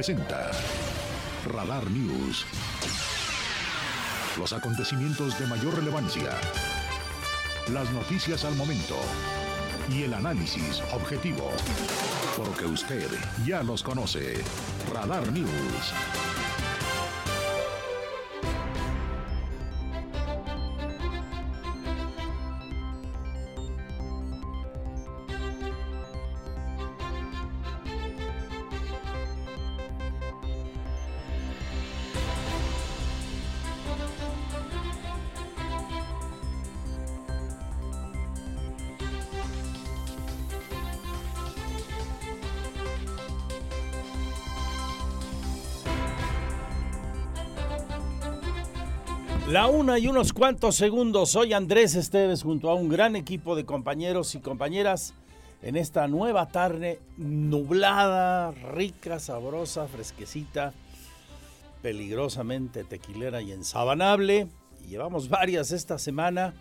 Presenta Radar News. Los acontecimientos de mayor relevancia. Las noticias al momento. Y el análisis objetivo. Porque usted ya los conoce. Radar News. Y unos cuantos segundos. Soy Andrés Esteves junto a un gran equipo de compañeros y compañeras en esta nueva tarde nublada, rica, sabrosa, fresquecita, peligrosamente tequilera y ensabanable. Llevamos varias esta semana.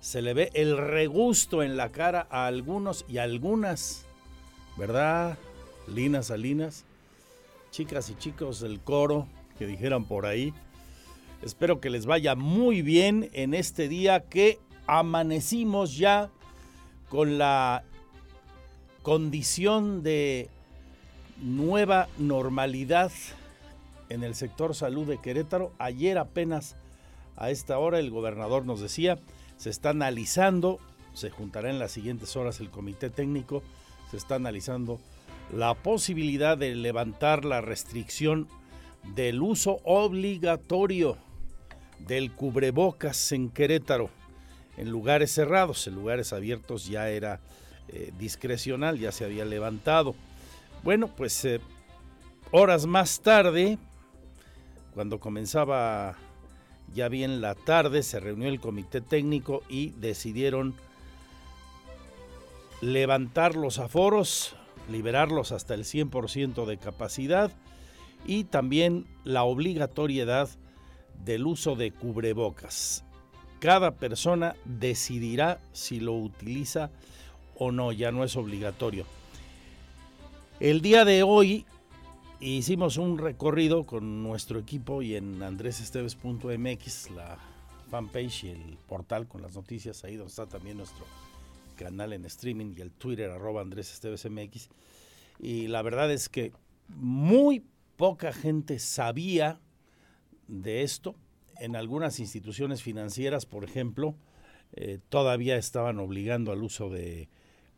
Se le ve el regusto en la cara a algunos y algunas, ¿verdad? Linas Salinas, chicas y chicos del coro que dijeran por ahí. Espero que les vaya muy bien en este día que amanecimos ya con la condición de nueva normalidad en el sector salud de Querétaro. Ayer apenas a esta hora el gobernador nos decía, se está analizando, se juntará en las siguientes horas el comité técnico, se está analizando la posibilidad de levantar la restricción del uso obligatorio del cubrebocas en Querétaro, en lugares cerrados, en lugares abiertos ya era eh, discrecional, ya se había levantado. Bueno, pues eh, horas más tarde, cuando comenzaba ya bien la tarde, se reunió el comité técnico y decidieron levantar los aforos, liberarlos hasta el 100% de capacidad y también la obligatoriedad del uso de cubrebocas. Cada persona decidirá si lo utiliza o no, ya no es obligatorio. El día de hoy hicimos un recorrido con nuestro equipo y en andresesteves.mx, la fanpage y el portal con las noticias, ahí donde está también nuestro canal en streaming y el Twitter arroba andresestevesmx. Y la verdad es que muy poca gente sabía de esto. En algunas instituciones financieras, por ejemplo, eh, todavía estaban obligando al uso de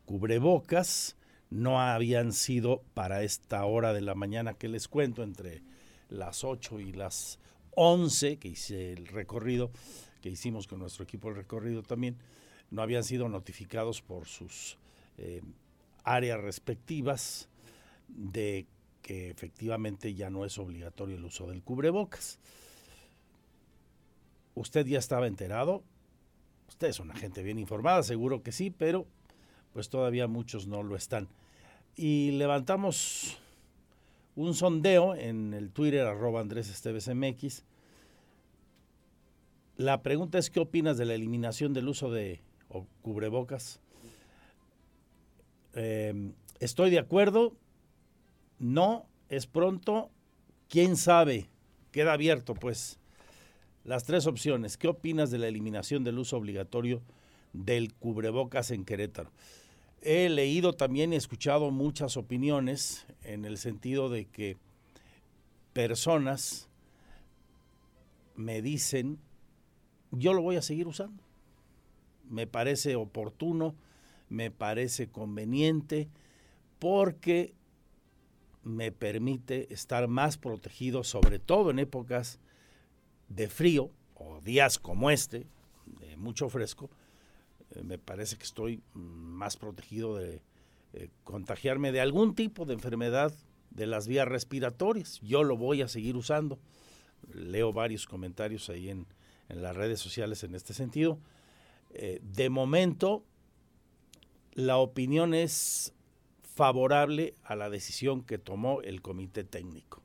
cubrebocas. No habían sido para esta hora de la mañana que les cuento, entre las 8 y las 11, que hice el recorrido, que hicimos con nuestro equipo el recorrido también, no habían sido notificados por sus eh, áreas respectivas de efectivamente ya no es obligatorio el uso del cubrebocas. ¿Usted ya estaba enterado? Usted es una gente bien informada, seguro que sí, pero pues todavía muchos no lo están. Y levantamos un sondeo en el Twitter arroba Andrés Esteves MX. La pregunta es, ¿qué opinas de la eliminación del uso de cubrebocas? Eh, estoy de acuerdo, no, es pronto, quién sabe, queda abierto pues las tres opciones. ¿Qué opinas de la eliminación del uso obligatorio del cubrebocas en Querétaro? He leído también y escuchado muchas opiniones en el sentido de que personas me dicen, yo lo voy a seguir usando. Me parece oportuno, me parece conveniente, porque me permite estar más protegido, sobre todo en épocas de frío o días como este, de mucho fresco, eh, me parece que estoy más protegido de eh, contagiarme de algún tipo de enfermedad de las vías respiratorias. Yo lo voy a seguir usando. Leo varios comentarios ahí en, las redes sociales en este sentido. Eh, de momento, la opinión es favorable a la decisión que tomó el comité técnico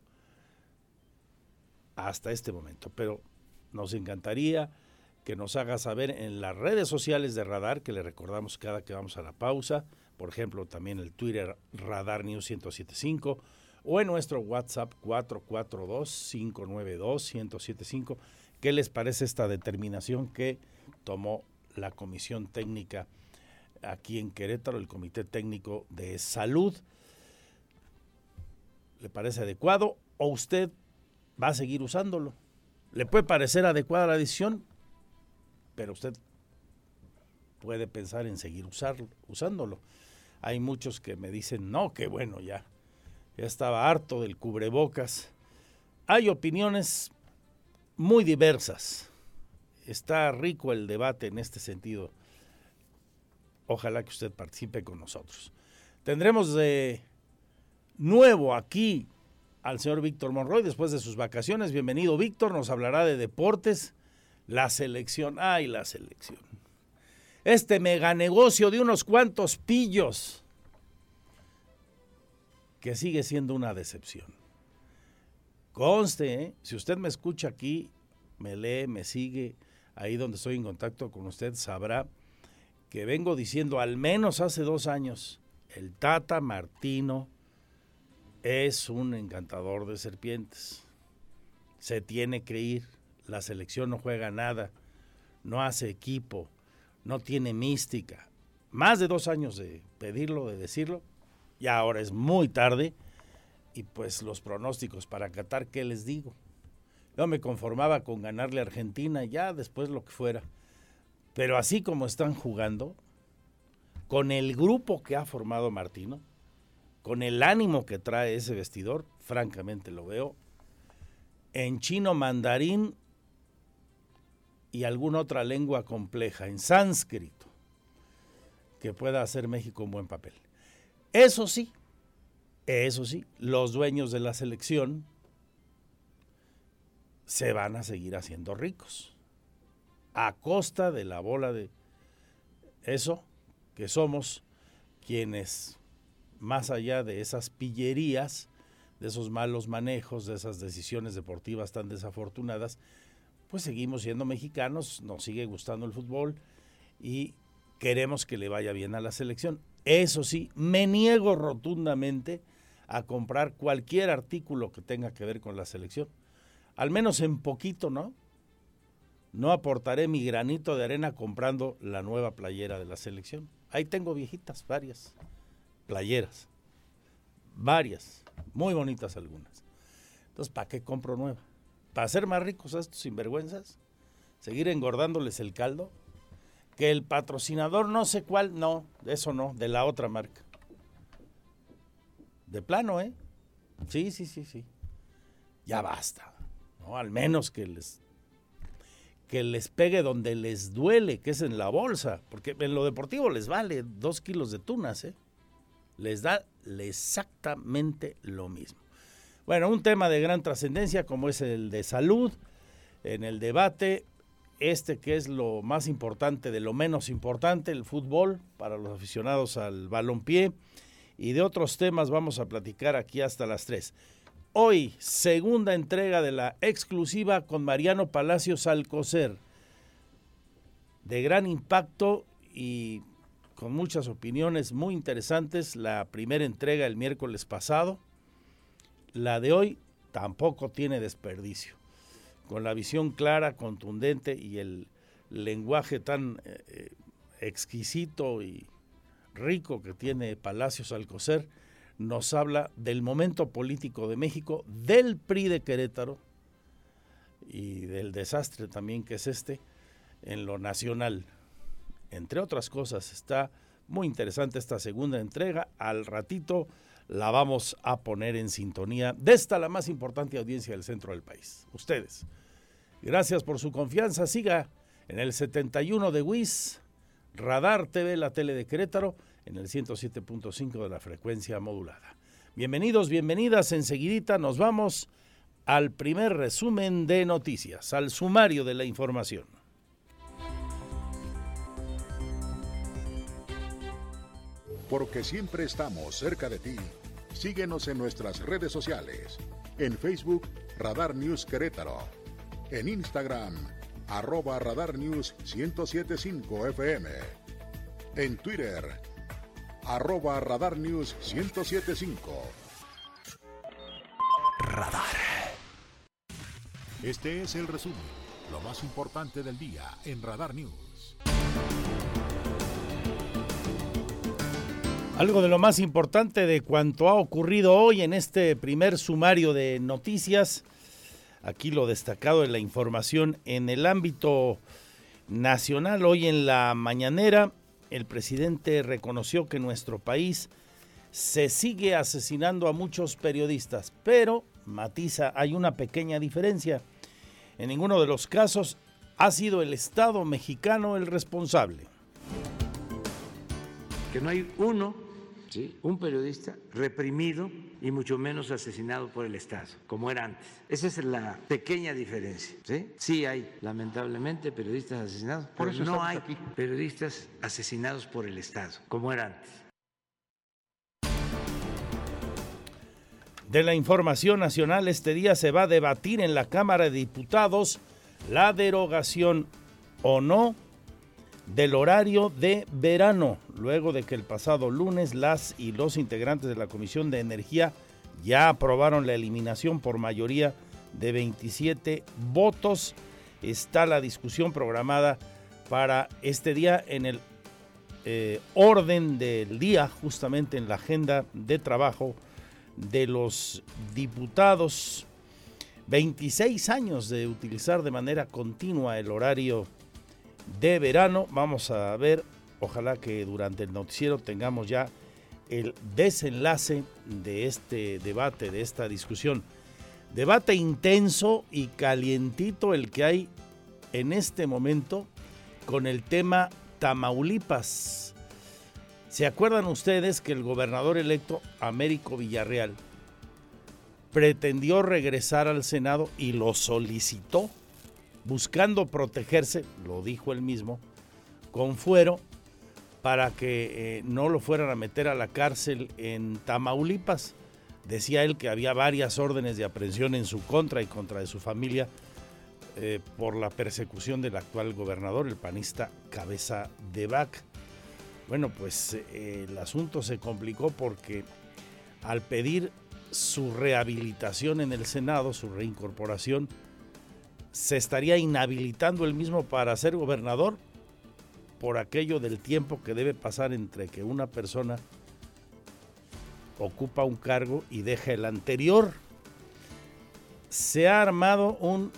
hasta este momento. Pero nos encantaría que nos haga saber en las redes sociales de Radar, que le recordamos cada que vamos a la pausa, por ejemplo, también el Twitter Radar News 1075 o en nuestro WhatsApp 442-592-1075. ¿Qué les parece esta determinación que tomó la Comisión Técnica aquí en Querétaro, el Comité Técnico de Salud? ¿Le parece adecuado o usted va a seguir usándolo? ¿Le puede parecer adecuada la decisión? Pero usted puede pensar en seguir usándolo. Hay muchos que me dicen, no, que bueno, ya, ya estaba harto del cubrebocas. Hay opiniones muy diversas. Está rico el debate en este sentido. Ojalá que usted participe con nosotros. Tendremos de nuevo aquí al señor Víctor Monroy después de sus vacaciones. Bienvenido, Víctor. Nos hablará de deportes, la selección. ¡Ay, la selección! Este mega negocio de unos cuantos pillos que sigue siendo una decepción. Conste, ¿eh? si usted me escucha aquí, me lee, me sigue, ahí donde estoy en contacto con usted, sabrá que vengo diciendo al menos hace dos años, el Tata Martino es un encantador de serpientes. Se tiene que ir. La selección no juega nada. No hace equipo. No tiene mística. Más de dos años de pedirlo, de decirlo. Y ahora es muy tarde. Y pues los pronósticos para Qatar, ¿qué les digo? Yo me conformaba con ganarle a Argentina, ya después lo que fuera. Pero así como están jugando, con el grupo que ha formado Martino, con el ánimo que trae ese vestidor, francamente lo veo, en chino mandarín y alguna otra lengua compleja, en sánscrito, que pueda hacer México un buen papel. Eso sí, eso sí, los dueños de la selección se van a seguir haciendo ricos a costa de la bola de eso que somos quienes más allá de esas pillerías, de esos malos manejos, de esas decisiones deportivas tan desafortunadas, pues seguimos siendo mexicanos, nos sigue gustando el fútbol y queremos que le vaya bien a la selección. Eso sí, me niego rotundamente a comprar cualquier artículo que tenga que ver con la selección. Al menos en poquito, ¿no? No aportaré mi granito de arena comprando la nueva playera de la selección. Ahí tengo viejitas, varias playeras, varias, muy bonitas algunas. Entonces, ¿para qué compro nueva? ¿Para hacer más ricos a estos sinvergüenzas? ¿Seguir engordándoles el caldo? Que el patrocinador no sé cuál, no, eso no, de la otra marca. De plano, ¿eh? Sí, sí, sí, sí. Ya basta. ¿no? Al menos que les que les pegue donde les duele, que es en la bolsa, porque en lo deportivo les vale dos kilos de tunas, ¿eh? les da exactamente lo mismo. Bueno, un tema de gran trascendencia como es el de salud, en el debate, este que es lo más importante de lo menos importante, el fútbol para los aficionados al balompié, y de otros temas vamos a platicar aquí hasta las 3. Hoy, segunda entrega de la exclusiva con Mariano Palacios Alcocer, de gran impacto y con muchas opiniones muy interesantes. La primera entrega el miércoles pasado. La de hoy tampoco tiene desperdicio. Con la visión clara, contundente y el lenguaje tan eh, exquisito y rico que tiene Palacios Alcocer, nos habla del momento político de México, del PRI de Querétaro y del desastre también que es este en lo nacional entre otras cosas. Está muy interesante esta segunda entrega. Al ratito la vamos a poner en sintonía de esta la más importante audiencia del centro del país. Ustedes. Gracias por su confianza. Siga en el 71 de WIS, Radar TV, la tele de Querétaro, en el 107.5 de la frecuencia modulada. Bienvenidos, bienvenidas. Enseguidita nos vamos al primer resumen de noticias, al sumario de la información. porque siempre estamos cerca de ti. Síguenos en nuestras redes sociales. En Facebook, Radar News Querétaro. En Instagram, arroba Radar News 1075 FM. En Twitter, arroba Radar News 1075. Radar. Este es el resumen, lo más importante del día en Radar News. Algo de lo más importante de cuanto ha ocurrido hoy en este primer sumario de noticias. Aquí lo destacado de la información en el ámbito nacional. Hoy en la mañanera, el presidente reconoció que nuestro país se sigue asesinando a muchos periodistas, pero matiza, hay una pequeña diferencia. En ninguno de los casos ha sido el Estado mexicano el responsable. Que no hay uno, ¿sí? un periodista reprimido y mucho menos asesinado por el Estado, como era antes. Esa es la pequeña diferencia. Sí, sí hay, lamentablemente, periodistas asesinados, por eso no hay periodistas asesinados por el Estado, como era antes. De la información nacional, este día se va a debatir en la Cámara de Diputados la derogación o no del horario de verano, luego de que el pasado lunes las y los integrantes de la Comisión de Energía ya aprobaron la eliminación por mayoría de 27 votos. Está la discusión programada para este día en el eh, orden del día, justamente en la agenda de trabajo de los diputados. 26 años de utilizar de manera continua el horario de verano. Vamos a ver, ojalá que durante el noticiero tengamos ya el desenlace de este debate, de esta discusión. Debate intenso y calientito el que hay en este momento con el tema Tamaulipas. ¿Se acuerdan ustedes que el gobernador electo Américo Villarreal pretendió regresar al Senado y lo solicitó, buscando protegerse, lo dijo él mismo, con fuero para que eh, no lo fueran a meter a la cárcel en Tamaulipas? Decía él que había varias órdenes de aprehensión en su contra y contra de su familia eh, por la persecución del actual gobernador, el panista Cabeza de Vaca. Bueno, pues eh, el asunto se complicó porque al pedir su rehabilitación en el Senado, su reincorporación, se estaría inhabilitando él mismo para ser gobernador por aquello del tiempo que debe pasar entre que una persona ocupa un cargo y deja el anterior. Se ha armado un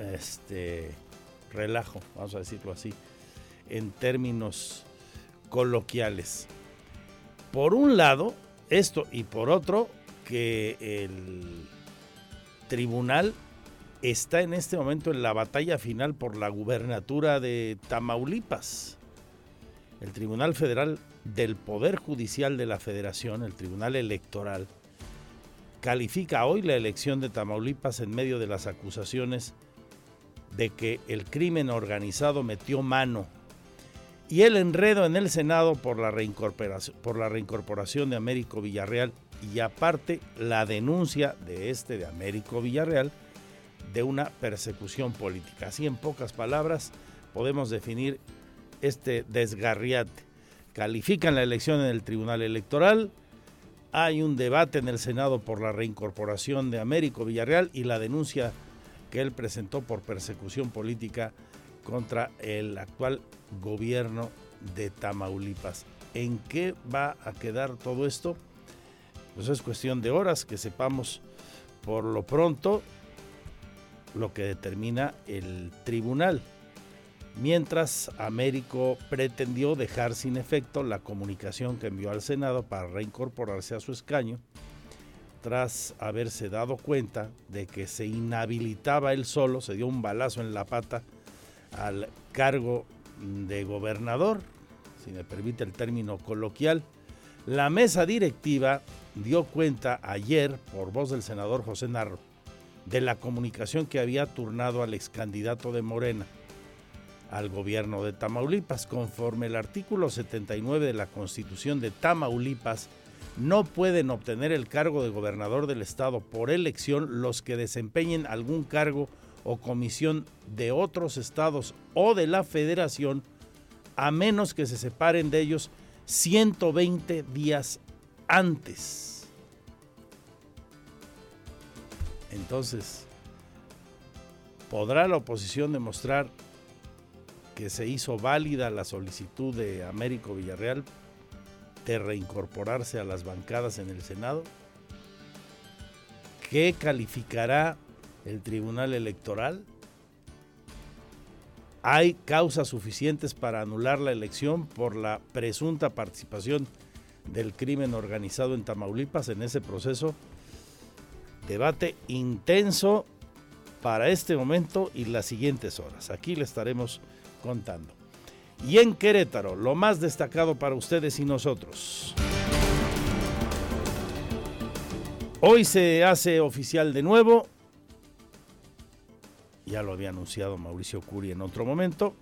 este relajo, vamos a decirlo así, en términos coloquiales. Por un lado, esto y por otro, que el tribunal está en este momento en la batalla final por la gubernatura de Tamaulipas. El Tribunal Federal del Poder Judicial de la Federación, el Tribunal Electoral, califica hoy la elección de Tamaulipas en medio de las acusaciones de que el crimen organizado metió mano y el enredo en el Senado por la reincorporación, por la reincorporación de Américo Villarreal y aparte la denuncia de este de Américo Villarreal de una persecución política. Así en pocas palabras podemos definir este desgarriate. Califican la elección en el Tribunal Electoral, hay un debate en el Senado por la reincorporación de Américo Villarreal y la denuncia que él presentó por persecución política contra el actual gobierno de Tamaulipas. ¿En qué va a quedar todo esto? Pues es cuestión de horas que sepamos por lo pronto lo que determina el tribunal. Mientras Américo pretendió dejar sin efecto la comunicación que envió al Senado para reincorporarse a su escaño, tras haberse dado cuenta de que se inhabilitaba él solo, se dio un balazo en la pata al cargo de gobernador, si me permite el término coloquial. La mesa directiva dio cuenta ayer, por voz del senador José Narro, de la comunicación que había turnado al ex candidato de Morena al gobierno de Tamaulipas. Conforme el artículo 79 de la Constitución de Tamaulipas, no pueden obtener el cargo de gobernador del estado por elección los que desempeñen algún cargo o comisión de otros estados o de la federación, a menos que se separen de ellos 120 días antes. Entonces, ¿podrá la oposición demostrar que se hizo válida la solicitud de Américo Villarreal de reincorporarse a las bancadas en el Senado? ¿Qué calificará el Tribunal Electoral? ¿Hay causas suficientes para anular la elección por la presunta participación del crimen organizado en Tamaulipas en ese proceso? Debate intenso para este momento y las siguientes horas. Aquí le estaremos contando. Y en Querétaro, lo más destacado para ustedes y nosotros. Hoy se hace oficial de nuevo, ya lo había anunciado Mauricio Curi en otro momento,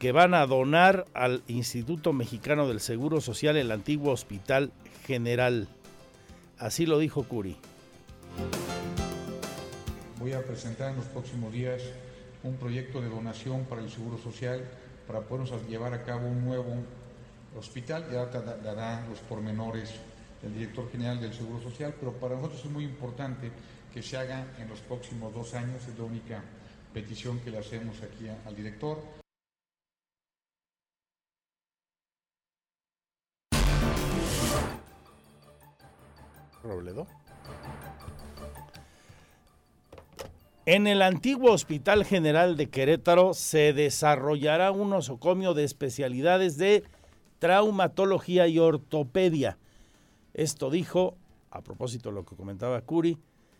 que van a donar al Instituto Mexicano del Seguro Social el antiguo Hospital General. Así lo dijo Curi. Voy a presentar en los próximos días un proyecto de donación para el Seguro Social para podernos llevar a cabo un nuevo hospital. Ya dará los pormenores el director general del Seguro Social, pero para nosotros es muy importante que se haga en los próximos dos años. Es la única petición que le hacemos aquí al director. Robledo. En el antiguo Hospital General de Querétaro se desarrollará un nosocomio de especialidades de traumatología y ortopedia. Esto dijo, a propósito de lo que comentaba Curi,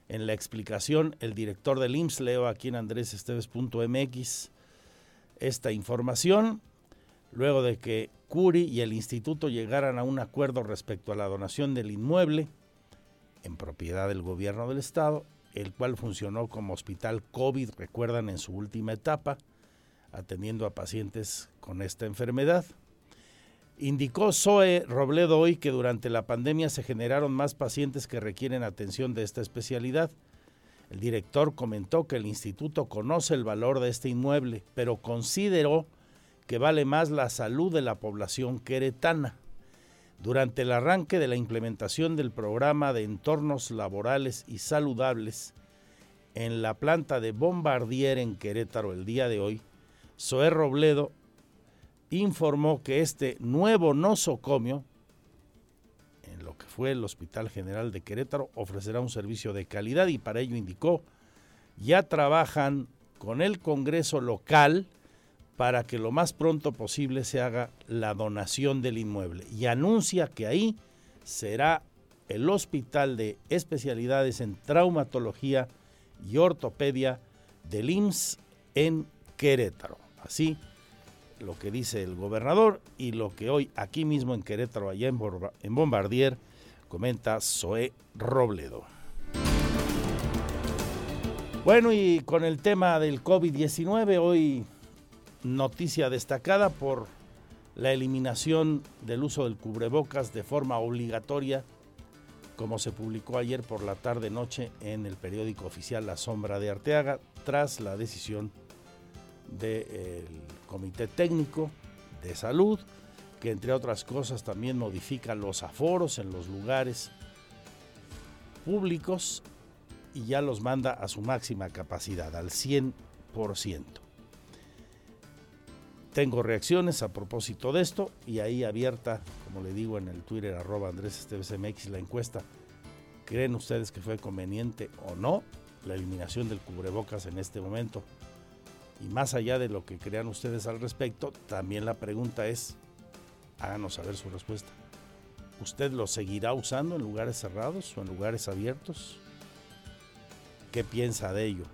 en la explicación el director del IMSS, leo aquí en andresesteves.mx esta información, luego de que Curi y el instituto llegaran a un acuerdo respecto a la donación del inmueble en propiedad del gobierno del estado el cual funcionó como hospital COVID, recuerdan, en su última etapa, atendiendo a pacientes con esta enfermedad. Indicó Zoe Robledo hoy que durante la pandemia se generaron más pacientes que requieren atención de esta especialidad. El director comentó que el instituto conoce el valor de este inmueble, pero consideró que vale más la salud de la población queretana. Durante el arranque de la implementación del programa de entornos laborales y saludables en la planta de Bombardier en Querétaro el día de hoy, Zoé Robledo informó que este nuevo nosocomio, en lo que fue el Hospital General de Querétaro, ofrecerá un servicio de calidad y para ello indicó, ya trabajan con el Congreso local para que lo más pronto posible se haga la donación del inmueble y anuncia que ahí será el Hospital de Especialidades en Traumatología y Ortopedia del IMSS en Querétaro. Así lo que dice el gobernador y lo que hoy aquí mismo en Querétaro, allá en Bombardier, comenta Zoé Robledo. Bueno, y con el tema del COVID-19, hoy noticia destacada por la eliminación del uso del cubrebocas de forma obligatoria, como se publicó ayer por la tarde-noche en el periódico oficial La Sombra de Arteaga, tras la decisión del Comité Técnico de Salud, que entre otras cosas también modifica los aforos en los lugares públicos y ya los manda a su máxima capacidad, al 100%. Tengo reacciones a propósito de esto y ahí abierta, como le digo en el Twitter arroba Andrés MX, la encuesta. ¿Creen ustedes que fue conveniente o no la eliminación del cubrebocas en este momento? Y más allá de lo que crean ustedes al respecto, también la pregunta es, háganos saber su respuesta. ¿Usted lo seguirá usando en lugares cerrados o en lugares abiertos? ¿Qué piensa de ello?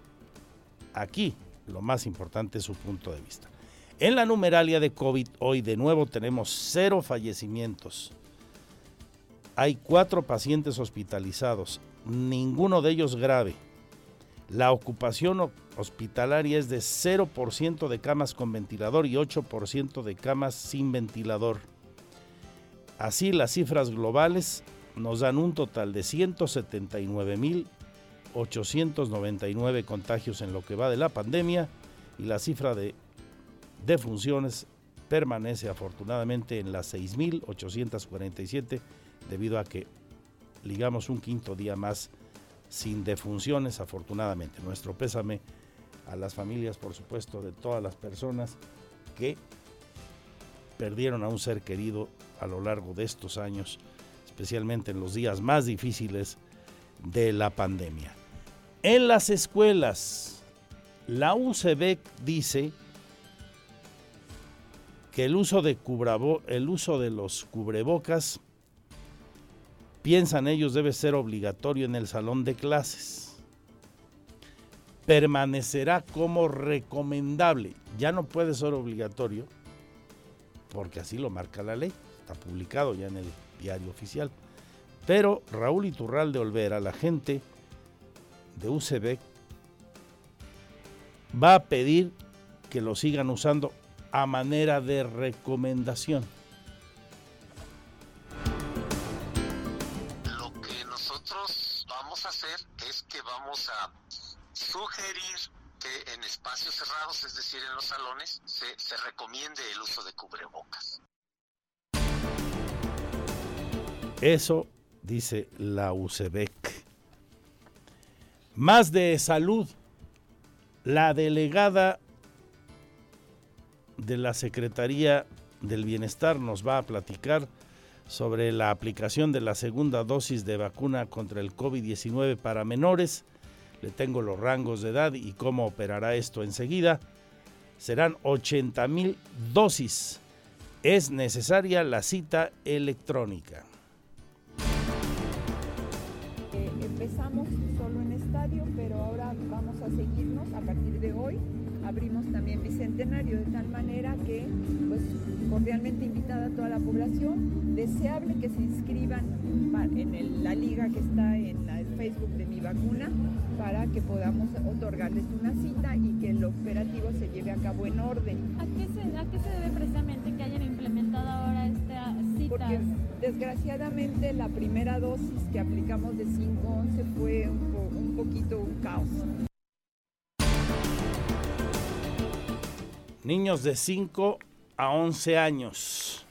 Aquí lo más importante es su punto de vista. En la numeralia de COVID hoy de nuevo tenemos cero fallecimientos. Hay cuatro pacientes hospitalizados, ninguno de ellos grave. La ocupación hospitalaria es de 0% de camas con ventilador y 8% de camas sin ventilador. Así las cifras globales nos dan un total de 179.899 contagios en lo que va de la pandemia y la cifra de de funciones permanece afortunadamente en las 6.847 debido a que ligamos un quinto día más sin defunciones, afortunadamente. Nuestro pésame a las familias, por supuesto, de todas las personas que perdieron a un ser querido a lo largo de estos años, especialmente en los días más difíciles de la pandemia. En las escuelas, la UCB dice que el uso de, el uso de los cubrebocas, piensan ellos, debe ser obligatorio en el salón de clases. Permanecerá como recomendable. Ya no puede ser obligatorio porque así lo marca la ley. Está publicado ya en el diario oficial. Pero Raúl Iturralde Olvera, la gente de UCB, va a pedir que lo sigan usando a manera de recomendación. Lo que nosotros vamos a hacer es que vamos a sugerir que en espacios cerrados, es decir, en los salones, se, se recomiende el uso de cubrebocas. Eso dice la UCEBEC. Más de salud. La delegada de la Secretaría del Bienestar nos va a platicar sobre la aplicación de la segunda dosis de vacuna contra el COVID-19 para menores. Le tengo los rangos de edad y cómo operará esto enseguida. Serán 80 mil dosis. Es necesaria la cita electrónica. Bicentenario, de tal manera que, pues, cordialmente invitada a toda la población, deseable que se inscriban en la liga que está en el Facebook de Mi Vacuna para que podamos otorgarles una cita y que el operativo se lleve a cabo en orden. ¿A qué se, a qué se debe precisamente que hayan implementado ahora esta cita? Porque desgraciadamente la primera dosis que aplicamos de 5-11 fue un, un poquito un caos. Niños de 5 a 11 años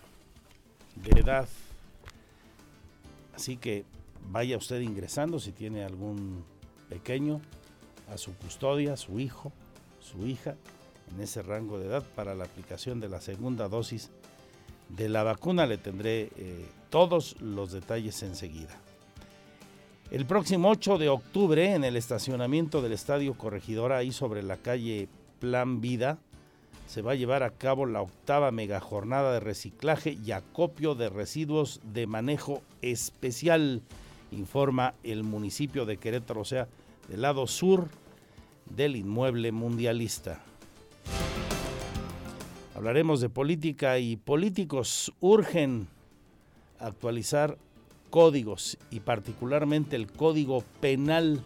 de edad. Así que vaya usted ingresando si tiene algún pequeño a su custodia, su hijo, su hija, en ese rango de edad para la aplicación de la segunda dosis de la vacuna. Le tendré eh, todos los detalles enseguida. El próximo 8 de octubre, en el estacionamiento del Estadio Corregidora, ahí sobre la calle Plan Vida, se va a llevar a cabo la octava megajornada de reciclaje y acopio de residuos de manejo especial, informa el municipio de Querétaro, o sea, del lado sur del inmueble mundialista. Hablaremos de política y políticos urgen actualizar códigos y particularmente el código penal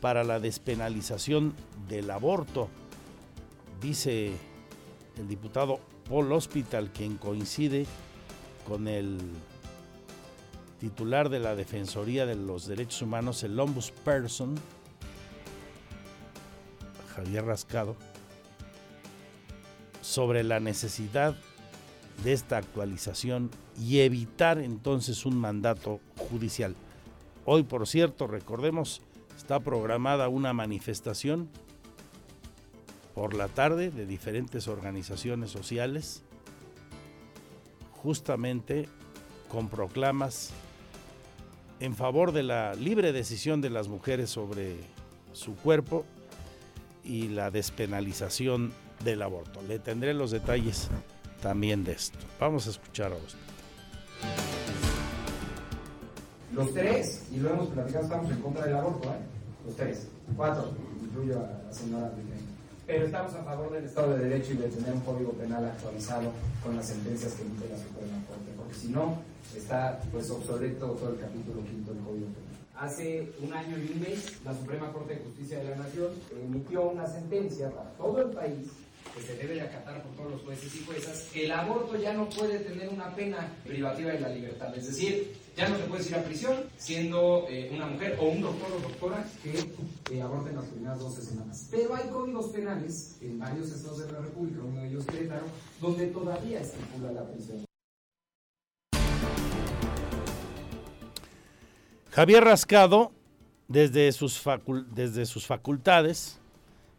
para la despenalización del aborto, dice el diputado Paul Hospital, quien coincide con el titular de la Defensoría de los Derechos Humanos, el Ombudsperson, Javier Rascado, sobre la necesidad de esta actualización y evitar entonces un mandato judicial. Hoy, por cierto, recordemos, está programada una manifestación por la tarde de diferentes organizaciones sociales, justamente con proclamas en favor de la libre decisión de las mujeres sobre su cuerpo y la despenalización del aborto. Le tendré los detalles también de esto. Vamos a escuchar a usted. Los tres, y lo hemos platicado, estamos en contra del aborto, ¿eh? Los tres, cuatro, incluyo a la señora pero estamos a favor del Estado de Derecho y de tener un código penal actualizado con las sentencias que emite la Suprema Corte, porque si no, está pues obsoleto todo el capítulo quinto del Código Penal. Hace un año y un mes, la Suprema Corte de Justicia de la Nación emitió una sentencia para todo el país que se debe de acatar por todos los jueces y juezas, que el aborto ya no puede tener una pena privativa de la libertad. Es decir, ya no se puede ir a prisión siendo eh, una mujer o un doctor o doctora que eh, aborten las primeras 12 semanas. Pero hay códigos penales en varios estados de la República, uno de ellos Querétaro, donde todavía estipula la prisión. Javier Rascado desde sus, desde sus facultades,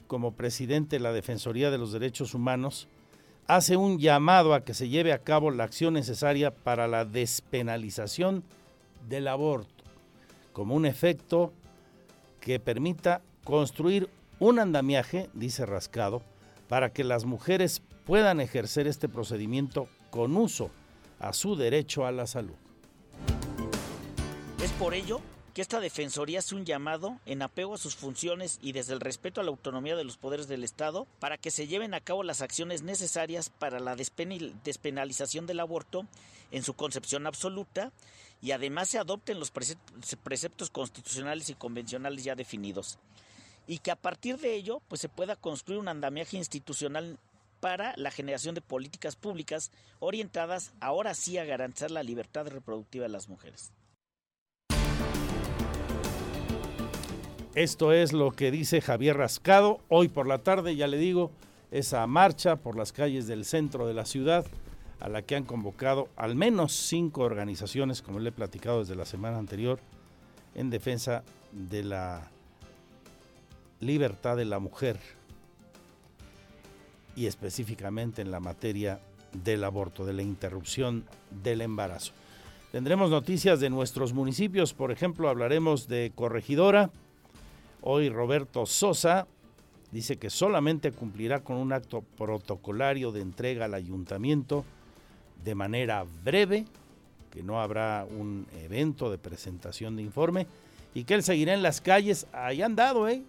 como presidente de la Defensoría de los Derechos Humanos, hace un llamado a que se lleve a cabo la acción necesaria para la despenalización del aborto, como un efecto que permita construir un andamiaje, dice Rascado, para que las mujeres puedan ejercer este procedimiento con uso a su derecho a la salud. Es por ello que esta Defensoría hace un llamado en apego a sus funciones y desde el respeto a la autonomía de los poderes del Estado para que se lleven a cabo las acciones necesarias para la despenalización del aborto en su concepción absoluta y además se adopten los preceptos constitucionales y convencionales ya definidos y que a partir de ello pues se pueda construir un andamiaje institucional para la generación de políticas públicas orientadas ahora sí a garantizar la libertad reproductiva de las mujeres. Esto es lo que dice Javier Rascado. Hoy por la tarde, ya le digo, esa marcha por las calles del centro de la ciudad a la que han convocado al menos cinco organizaciones, como le he platicado desde la semana anterior, en defensa de la libertad de la mujer y específicamente en la materia del aborto, de la interrupción del embarazo. Tendremos noticias de nuestros municipios, por ejemplo, hablaremos de Corregidora, Hoy Roberto Sosa dice que solamente cumplirá con un acto protocolario de entrega al ayuntamiento de manera breve, que no habrá un evento de presentación de informe y que él seguirá en las calles, ahí han dado, ¿eh?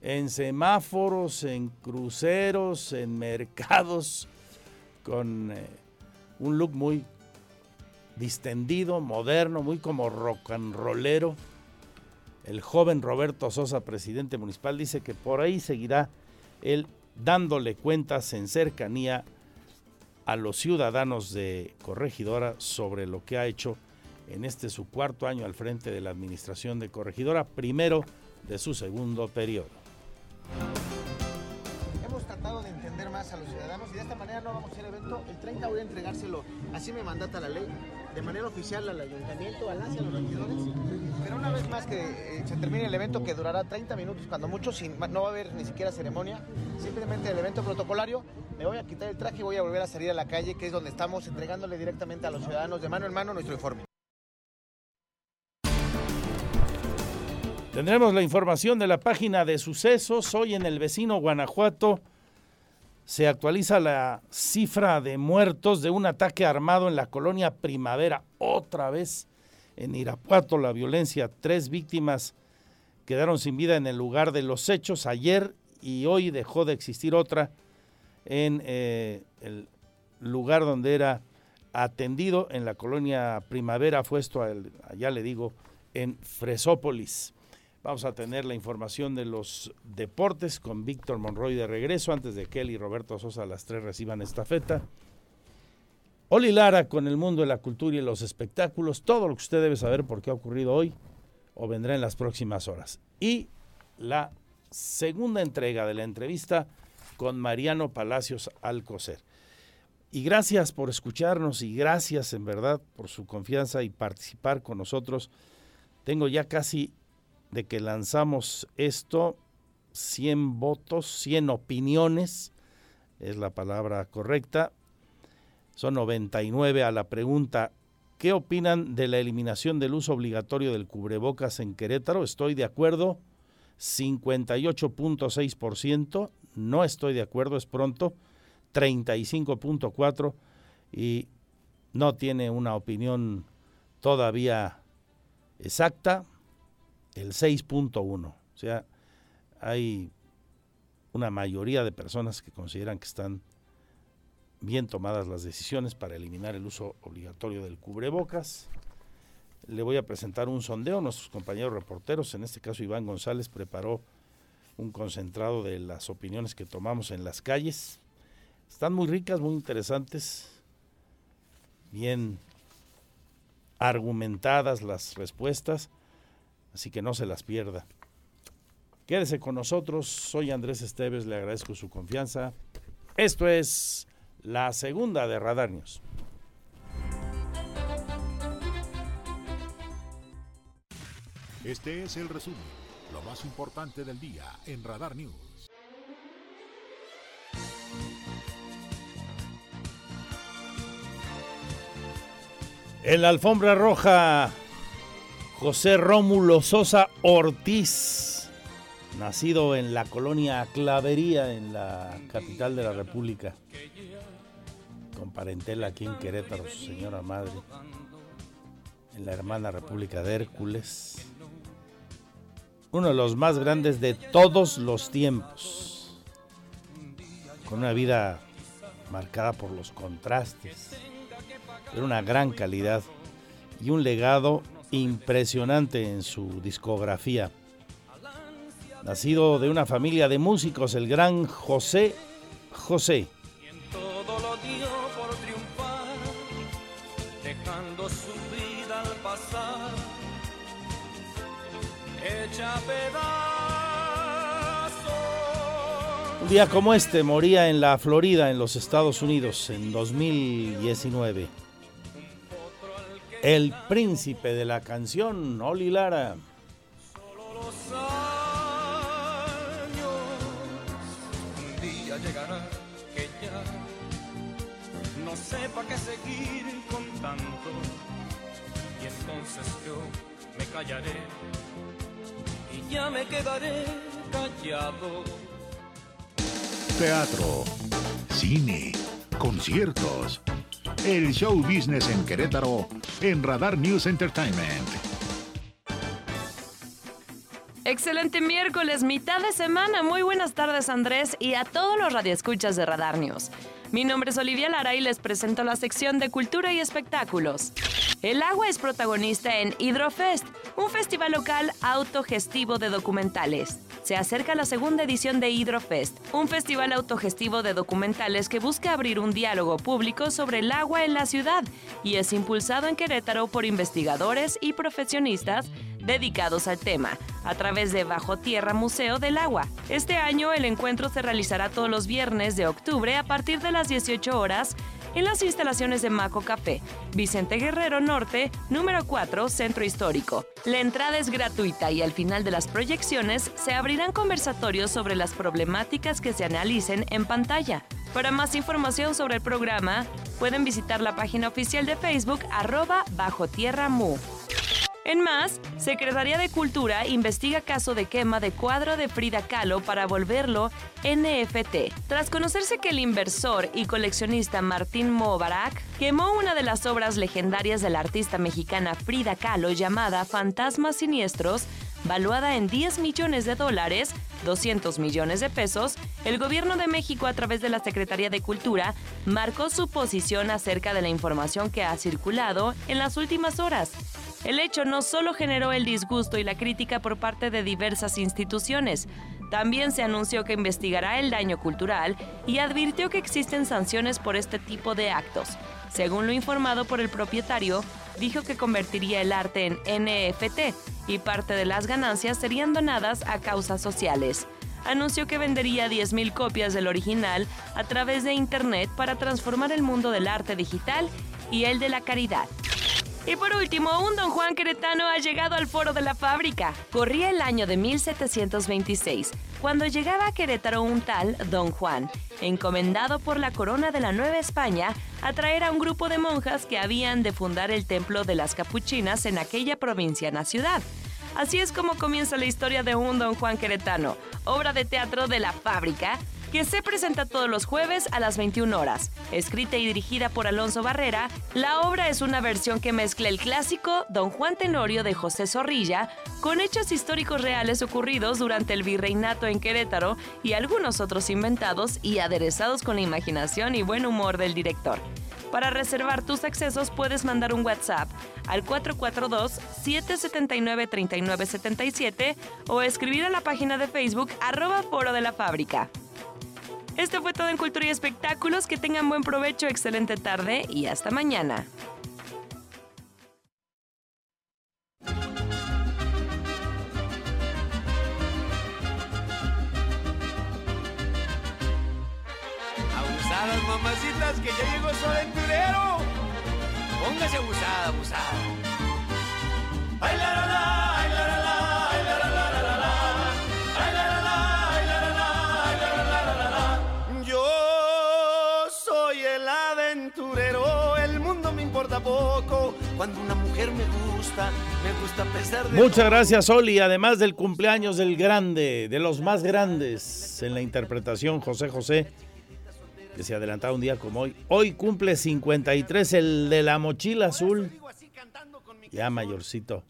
En semáforos, en cruceros, en mercados, con eh, un look muy distendido, moderno, muy como rock and rollero el joven Roberto Sosa, presidente municipal, dice que por ahí seguirá él dándole cuentas en cercanía a los ciudadanos de Corregidora sobre lo que ha hecho en este su cuarto año al frente de la administración de Corregidora, primero de su segundo periodo. Hemos tratado de entender más a los ciudadanos y de esta manera no vamos a hacer evento. El 30 voy a entregárselo, así me mandata la ley, de manera oficial al ayuntamiento, al hacia los regidores. Pero una vez más que eh, se termine el evento, que durará 30 minutos, cuando mucho, no va a haber ni siquiera ceremonia, simplemente el evento protocolario, me voy a quitar el traje y voy a volver a salir a la calle, que es donde estamos entregándole directamente a los ciudadanos de mano en mano nuestro informe. Tendremos la información de la página de sucesos hoy en el vecino Guanajuato se actualiza la cifra de muertos de un ataque armado en la colonia Primavera. Otra vez en Irapuato la violencia. Tres víctimas quedaron sin vida en el lugar de los hechos ayer y hoy dejó de existir otra en eh, el lugar donde era atendido en la colonia Primavera. Fue esto, allá le digo, en Fresópolis. Vamos a tener la información de los deportes con Víctor Monroy de regreso antes de que él y Roberto Sosa las tres reciban esta feta. Oli Lara con el mundo de la cultura y los espectáculos, todo lo que usted debe saber por qué ha ocurrido hoy o vendrá en las próximas horas. Y la segunda entrega de la entrevista con Mariano Palacios Alcocer. Y gracias por escucharnos y gracias en verdad por su confianza y participar con nosotros. Tengo ya casi de que lanzamos esto, 100 votos, 100 opiniones, es la palabra correcta. Son 99 a la pregunta, ¿qué opinan de la eliminación del uso obligatorio del cubrebocas en Querétaro? Estoy de acuerdo, 58.6%, no estoy de acuerdo, es pronto, 35.4% y no tiene una opinión todavía exacta, el 6.1. O sea, hay una mayoría de personas que consideran que están bien tomadas las decisiones para eliminar el uso obligatorio del cubrebocas. Le voy a presentar un sondeo. Nuestros compañeros reporteros, en este caso Iván González, preparó un concentrado de las opiniones que tomamos en las calles. Están muy ricas, muy interesantes, bien argumentadas las respuestas así que no se las pierda. Quédese con nosotros, soy Andrés Esteves, le agradezco su confianza. Esto es la segunda de Radar News. Este es el resumen, lo más importante del día en Radar News. En la alfombra roja, José Rómulo Sosa Ortiz, nacido en la colonia Clavería, en la capital de la República, con parentela aquí en Querétaro, su señora madre, en la hermana República de Hércules, uno de los más grandes de todos los tiempos, con una vida marcada por los contrastes. De una gran calidad y un legado impresionante en su discografía. Nacido de una familia de músicos, el gran José José. Un día como este moría en la Florida, en los Estados Unidos, en 2019. El príncipe de la canción, Oli Lara. Los años, un día llegará que ya no sepa qué seguir con tanto, y entonces yo me callaré y ya me quedaré callado. Teatro, cine, conciertos. El show business en Querétaro en Radar News Entertainment. Excelente miércoles, mitad de semana. Muy buenas tardes, Andrés, y a todos los radioescuchas de Radar News. Mi nombre es Olivia Lara y les presento la sección de Cultura y Espectáculos. El agua es protagonista en Hidrofest, un festival local autogestivo de documentales. Se acerca la segunda edición de Hidrofest, un festival autogestivo de documentales que busca abrir un diálogo público sobre el agua en la ciudad y es impulsado en Querétaro por investigadores y profesionistas dedicados al tema, a través de Bajo Tierra Museo del Agua. Este año el encuentro se realizará todos los viernes de octubre a partir de las 18 horas en las instalaciones de Maco Café, Vicente Guerrero Norte, número 4, Centro Histórico. La entrada es gratuita y al final de las proyecciones se abrirán conversatorios sobre las problemáticas que se analicen en pantalla. Para más información sobre el programa, pueden visitar la página oficial de Facebook arroba Bajo Tierra Mu. En más, Secretaría de Cultura investiga caso de quema de cuadro de Frida Kahlo para volverlo NFT. Tras conocerse que el inversor y coleccionista Martín Mobarak quemó una de las obras legendarias de la artista mexicana Frida Kahlo llamada Fantasmas Siniestros, valuada en 10 millones de dólares, 200 millones de pesos, el gobierno de México a través de la Secretaría de Cultura marcó su posición acerca de la información que ha circulado en las últimas horas. El hecho no solo generó el disgusto y la crítica por parte de diversas instituciones, también se anunció que investigará el daño cultural y advirtió que existen sanciones por este tipo de actos. Según lo informado por el propietario, dijo que convertiría el arte en NFT y parte de las ganancias serían donadas a causas sociales. Anunció que vendería 10.000 copias del original a través de Internet para transformar el mundo del arte digital y el de la caridad. Y por último, un don Juan queretano ha llegado al foro de la fábrica. Corría el año de 1726, cuando llegaba a Querétaro un tal don Juan, encomendado por la corona de la Nueva España a traer a un grupo de monjas que habían de fundar el templo de las capuchinas en aquella provinciana ciudad. Así es como comienza la historia de un don Juan queretano, obra de teatro de la fábrica, que se presenta todos los jueves a las 21 horas. Escrita y dirigida por Alonso Barrera, la obra es una versión que mezcla el clásico Don Juan Tenorio de José Zorrilla con hechos históricos reales ocurridos durante el virreinato en Querétaro y algunos otros inventados y aderezados con la imaginación y buen humor del director. Para reservar tus accesos puedes mandar un WhatsApp al 442-779-3977 o escribir a la página de Facebook arroba foro de la fábrica. Esto fue todo en Cultura y Espectáculos. Que tengan buen provecho, excelente tarde y hasta mañana. Cuando una mujer me gusta, me gusta a pesar de. Muchas gracias, Oli. Además del cumpleaños del grande, de los más grandes en la interpretación, José José, que se adelantaba un día como hoy. Hoy cumple 53 el de la mochila azul. Ya mayorcito.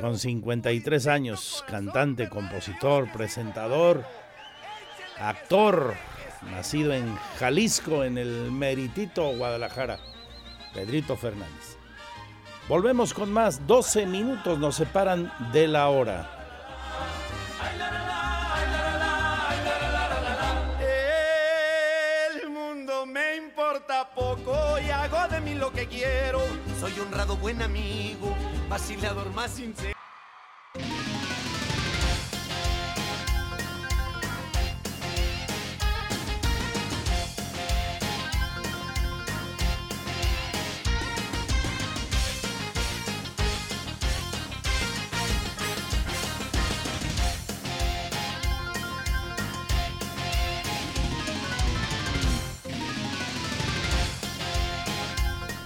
Con 53 años, cantante, compositor, presentador, actor, nacido en Jalisco, en el Meritito, Guadalajara. Pedrito Fernández. Volvemos con más. 12 minutos nos separan de la hora. El mundo me importa poco y hago de mí lo que quiero. Soy honrado, buen amigo, vacilador más sincero.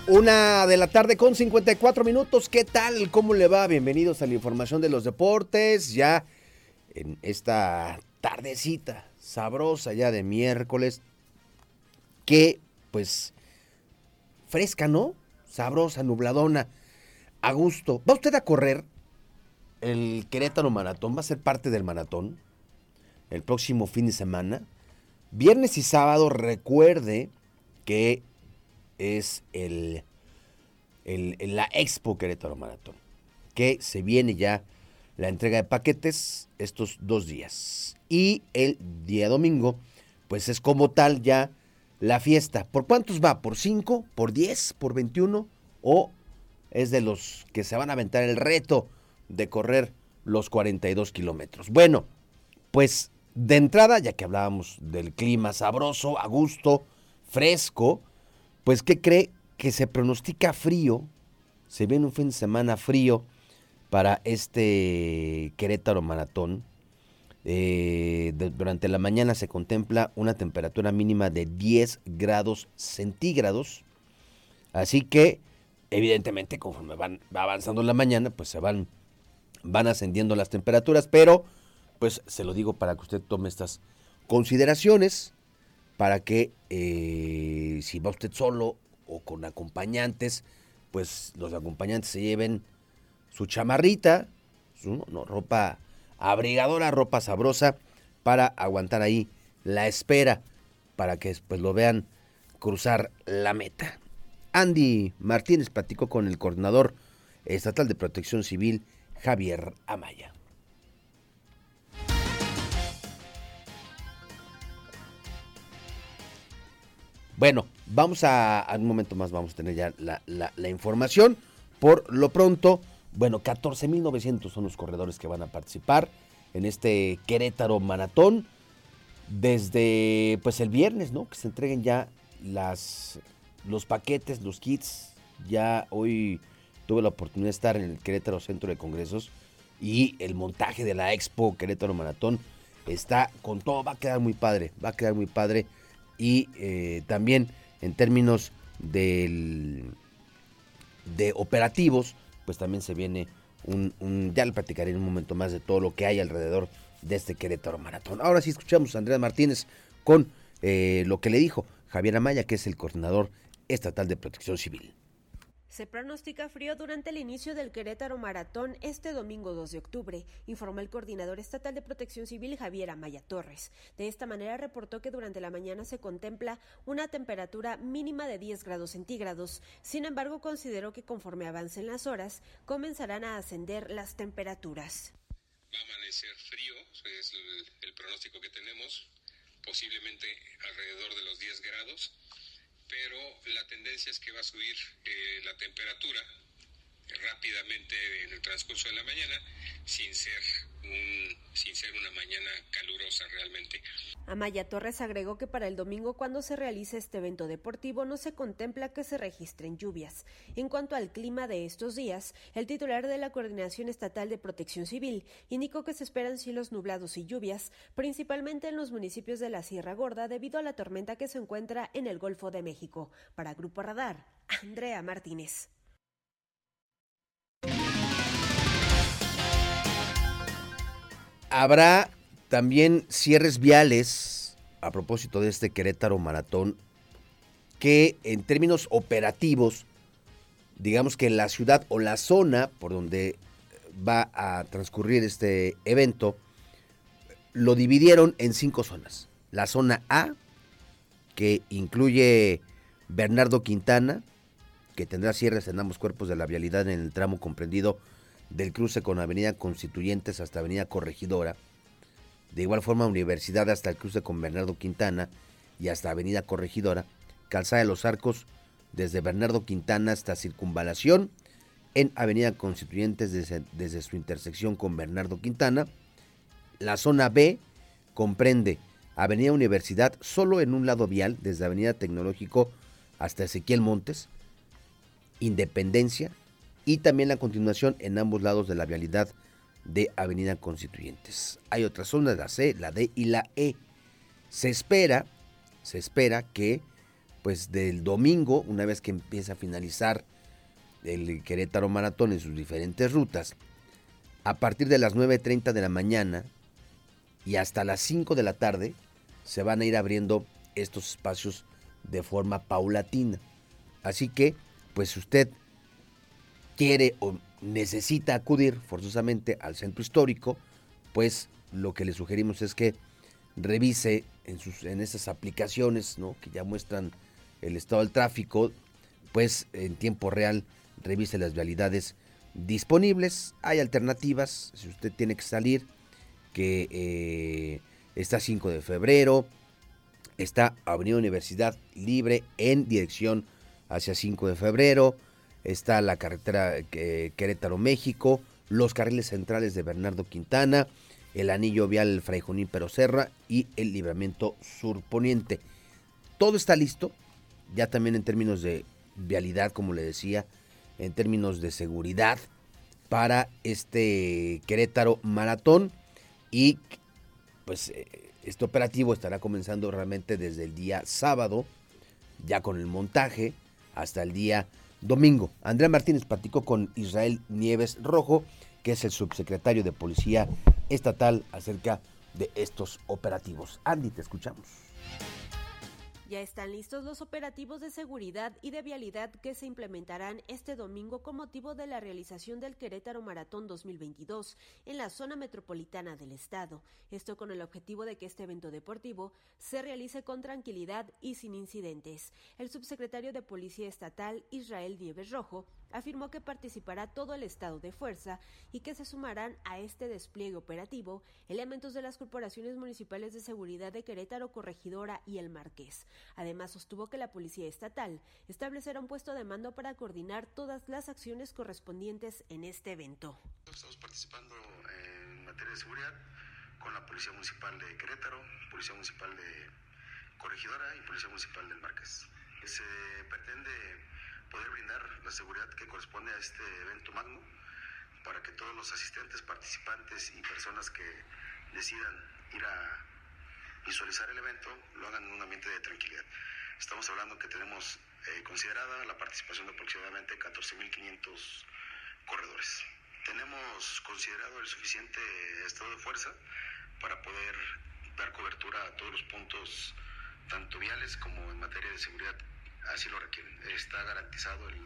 Una de la tarde con 54 minutos. ¿Qué tal? ¿Cómo le va? Bienvenidos a la información de los deportes. Ya en esta tardecita sabrosa ya de miércoles. Que pues fresca, ¿no? Sabrosa, nubladona, a gusto. ¿Va usted a correr el Querétaro Maratón? ¿Va a ser parte del maratón el próximo fin de semana? Viernes y sábado recuerde que es el, el, la Expo Querétaro Maratón, que se viene ya la entrega de paquetes estos dos días. Y el día domingo, pues es como tal ya la fiesta. ¿Por cuántos va? ¿Por 5? ¿Por 10? ¿Por 21? ¿O es de los que se van a aventar el reto de correr los 42 kilómetros? Bueno, pues de entrada, ya que hablábamos del clima sabroso, a gusto, fresco, pues ¿qué cree? Que se pronostica frío, se viene un fin de semana frío para este Querétaro Maratón. Eh, durante la mañana se contempla una temperatura mínima de 10 grados centígrados. Así que, evidentemente, conforme van, va avanzando la mañana, pues se van, van ascendiendo las temperaturas. Pero, pues se lo digo para que usted tome estas consideraciones para que eh, si va usted solo o con acompañantes, pues los acompañantes se lleven su chamarrita, su ropa abrigadora, ropa sabrosa, para aguantar ahí la espera, para que pues lo vean cruzar la meta. Andy Martínez platicó con el coordinador estatal de protección civil, Javier Amaya. Bueno, vamos a, un momento más, vamos a tener ya la, la, la información. Por lo pronto, bueno, 14.900 son los corredores que van a participar en este Querétaro Maratón. Desde pues el viernes, ¿no? Que se entreguen ya las, los paquetes, los kits. Ya hoy tuve la oportunidad de estar en el Querétaro Centro de Congresos y el montaje de la Expo Querétaro Maratón está con todo, va a quedar muy padre, va a quedar muy padre y eh, también en términos del, de operativos, pues también se viene un, un, ya le platicaré en un momento más de todo lo que hay alrededor de este Querétaro Maratón. Ahora sí escuchamos a Andrea Martínez con eh, lo que le dijo Javier Amaya, que es el coordinador estatal de protección civil. Se pronostica frío durante el inicio del Querétaro Maratón este domingo 2 de octubre, informó el coordinador estatal de protección civil Javier Amaya Torres. De esta manera reportó que durante la mañana se contempla una temperatura mínima de 10 grados centígrados. Sin embargo, consideró que conforme avancen las horas, comenzarán a ascender las temperaturas. Va a amanecer frío, es el, el pronóstico que tenemos, posiblemente alrededor de los 10 grados pero la tendencia es que va a subir eh, la temperatura rápidamente en el transcurso de la mañana sin ser un, sin ser una mañana calurosa realmente. Amaya Torres agregó que para el domingo cuando se realice este evento deportivo no se contempla que se registren lluvias. En cuanto al clima de estos días, el titular de la Coordinación Estatal de Protección Civil indicó que se esperan cielos nublados y lluvias, principalmente en los municipios de la Sierra Gorda debido a la tormenta que se encuentra en el Golfo de México. Para Grupo Radar, Andrea Martínez. Habrá también cierres viales a propósito de este Querétaro Maratón que en términos operativos, digamos que la ciudad o la zona por donde va a transcurrir este evento, lo dividieron en cinco zonas. La zona A, que incluye Bernardo Quintana, que tendrá cierres en ambos cuerpos de la vialidad en el tramo comprendido del cruce con Avenida Constituyentes hasta Avenida Corregidora. De igual forma, Universidad hasta el cruce con Bernardo Quintana y hasta Avenida Corregidora. Calzada de los Arcos desde Bernardo Quintana hasta Circunvalación en Avenida Constituyentes desde, desde su intersección con Bernardo Quintana. La zona B comprende Avenida Universidad solo en un lado vial desde Avenida Tecnológico hasta Ezequiel Montes, Independencia y también la continuación en ambos lados de la vialidad de Avenida Constituyentes. Hay otras zonas, la C, la D y la E. Se espera, se espera que pues del domingo, una vez que empieza a finalizar el Querétaro Maratón en sus diferentes rutas, a partir de las 9.30 de la mañana y hasta las 5 de la tarde, se van a ir abriendo estos espacios de forma paulatina. Así que, pues si usted quiere o necesita acudir forzosamente al centro histórico, pues lo que le sugerimos es que revise en, sus, en esas aplicaciones ¿no? que ya muestran el estado del tráfico, pues en tiempo real revise las vialidades disponibles. Hay alternativas, si usted tiene que salir, que eh, está 5 de febrero, está Avenida Universidad Libre en dirección hacia 5 de febrero, está la carretera eh, Querétaro México, los carriles centrales de Bernardo Quintana, el anillo vial Fray Junín Serra y el libramiento sur poniente. Todo está listo, ya también en términos de vialidad, como le decía, en términos de seguridad para este Querétaro Maratón y pues eh, este operativo estará comenzando realmente desde el día sábado, ya con el montaje, hasta el día domingo. Andrea Martínez platicó con Israel Nieves Rojo, que es el subsecretario de Policía Estatal, acerca de estos operativos. Andy, te escuchamos. Ya están listos los operativos de seguridad y de vialidad que se implementarán este domingo con motivo de la realización del Querétaro Maratón 2022 en la zona metropolitana del estado. Esto con el objetivo de que este evento deportivo se realice con tranquilidad y sin incidentes. El subsecretario de Policía Estatal, Israel Nieves Rojo, afirmó que participará todo el estado de fuerza y que se sumarán a este despliegue operativo elementos de las corporaciones municipales de seguridad de Querétaro, Corregidora y El Marqués. Además, sostuvo que la Policía Estatal establecerá un puesto de mando para coordinar todas las acciones correspondientes en este evento. Estamos participando en materia de seguridad con la Policía Municipal de Querétaro, Policía Municipal de Corregidora y Policía Municipal del Marqués. Se pretende poder brindar la seguridad que corresponde a este evento magno para que todos los asistentes, participantes y personas que decidan ir a visualizar el evento lo hagan en un ambiente de tranquilidad. Estamos hablando que tenemos eh, considerada la participación de aproximadamente 14.500 corredores. Tenemos considerado el suficiente estado de fuerza para poder dar cobertura a todos los puntos, tanto viales como en materia de seguridad, así lo requieren. Está garantizado el,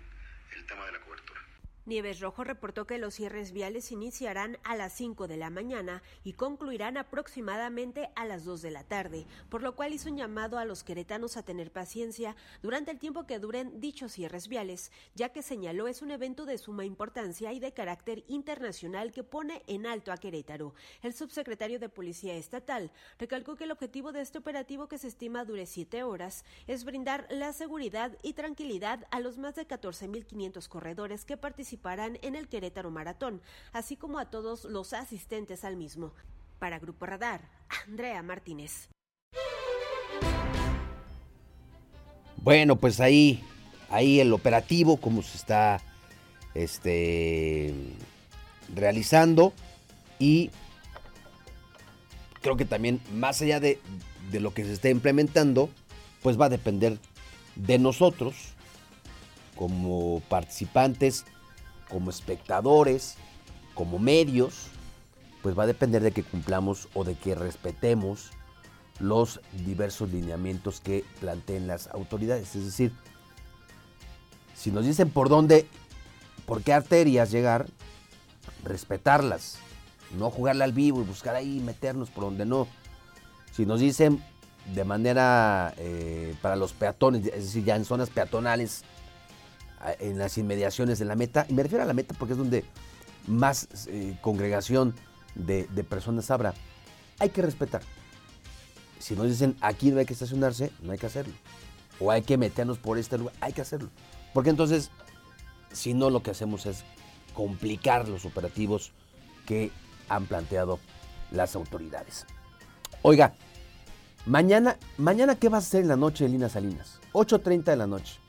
el tema de la cobertura. Nieves Rojo reportó que los cierres viales iniciarán a las 5 de la mañana y concluirán aproximadamente a las 2 de la tarde, por lo cual hizo un llamado a los queretanos a tener paciencia durante el tiempo que duren dichos cierres viales, ya que señaló es un evento de suma importancia y de carácter internacional que pone en alto a Querétaro. El subsecretario de Policía Estatal recalcó que el objetivo de este operativo que se estima dure siete horas es brindar la seguridad y tranquilidad a los más de 14.500 corredores que participan participarán en el Querétaro Maratón, así como a todos los asistentes al mismo. Para Grupo Radar, Andrea Martínez. Bueno, pues ahí, ahí el operativo, como se está este, realizando y creo que también más allá de, de lo que se está implementando, pues va a depender de nosotros como participantes como espectadores, como medios, pues va a depender de que cumplamos o de que respetemos los diversos lineamientos que planteen las autoridades. Es decir, si nos dicen por dónde, por qué arterias llegar, respetarlas, no jugarla al vivo y buscar ahí meternos por donde no. Si nos dicen de manera eh, para los peatones, es decir, ya en zonas peatonales, en las inmediaciones de la meta, y me refiero a la meta porque es donde más eh, congregación de, de, personas habrá, hay que respetar. Si nos dicen aquí no hay que estacionarse, no hay que hacerlo. O hay que meternos por este lugar, hay que hacerlo. Porque entonces, si no, lo que hacemos es complicar los operativos que han planteado las autoridades. Oiga, mañana, mañana ¿qué vas a hacer en la noche, Elina Salinas? 8.30 de la noche.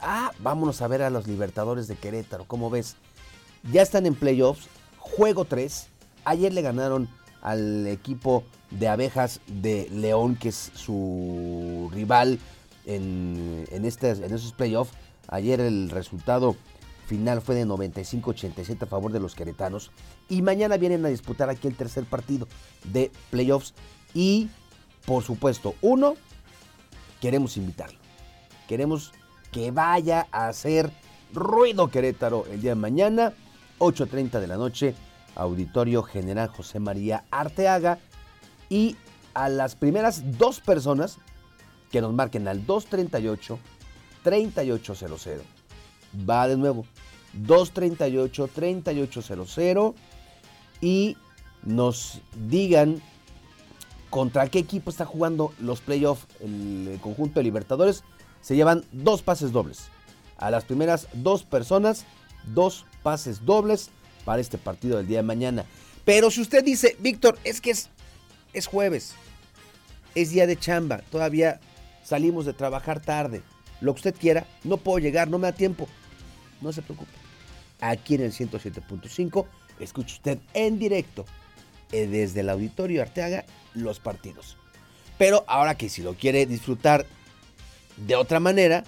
Ah, vámonos a ver a los Libertadores de Querétaro, ¿cómo ves? Ya están en playoffs, juego 3. Ayer le ganaron al equipo de abejas de León, que es su rival en, en, esos playoffs. Ayer el resultado final fue de 95-87 a favor de los queretanos. Y mañana vienen a disputar aquí el tercer partido de playoffs. Y, por supuesto, uno, queremos invitarlo. Queremos que vaya a hacer ruido Querétaro el día de mañana, 8.30 de la noche, Auditorio General José María Arteaga. Y a las primeras dos personas que nos marquen al 238 3800. Va de nuevo. 238 3800 y nos digan contra qué equipo está jugando los playoffs el conjunto de Libertadores. Se llevan dos pases dobles. A las primeras dos personas, dos pases dobles para este partido del día de mañana. Pero si usted dice, Víctor, es que es, es jueves, es día de chamba, todavía salimos de trabajar tarde, lo que usted quiera, no puedo llegar, no me da tiempo. No se preocupe. Aquí en el 107.5, escuche usted en directo eh, desde el auditorio Arteaga los partidos. Pero ahora que si lo quiere disfrutar de otra manera,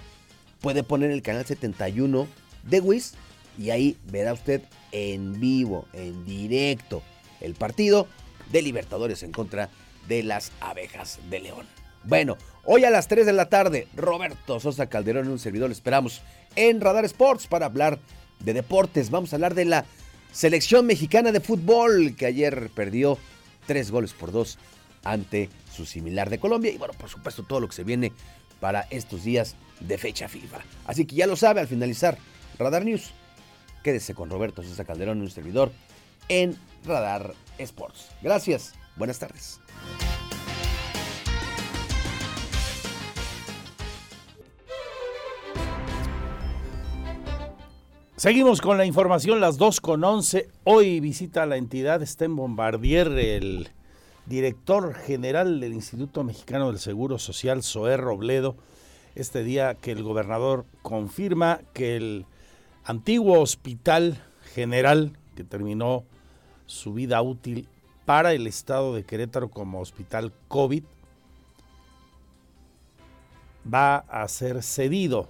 puede poner el canal 71 de WIS y ahí verá usted en vivo, en directo, el partido de Libertadores en contra de las abejas de León. Bueno, hoy a las 3 de la tarde, Roberto Sosa Calderón en un servidor, le esperamos en Radar Sports para hablar de deportes. Vamos a hablar de la selección mexicana de fútbol que ayer perdió tres goles por dos ante su similar de Colombia. Y bueno, por supuesto, todo lo que se viene para estos días de fecha FIFA. Así que ya lo sabe al finalizar Radar News. Quédese con Roberto Sosa Calderón en un servidor en Radar Sports. Gracias. Buenas tardes. Seguimos con la información, las 2 con 11. Hoy visita la entidad, está en Bombardier, el director general del Instituto Mexicano del Seguro Social, Zoé Robledo. Este día que el gobernador confirma que el antiguo hospital general, que terminó su vida útil para el estado de Querétaro como hospital COVID, va a ser cedido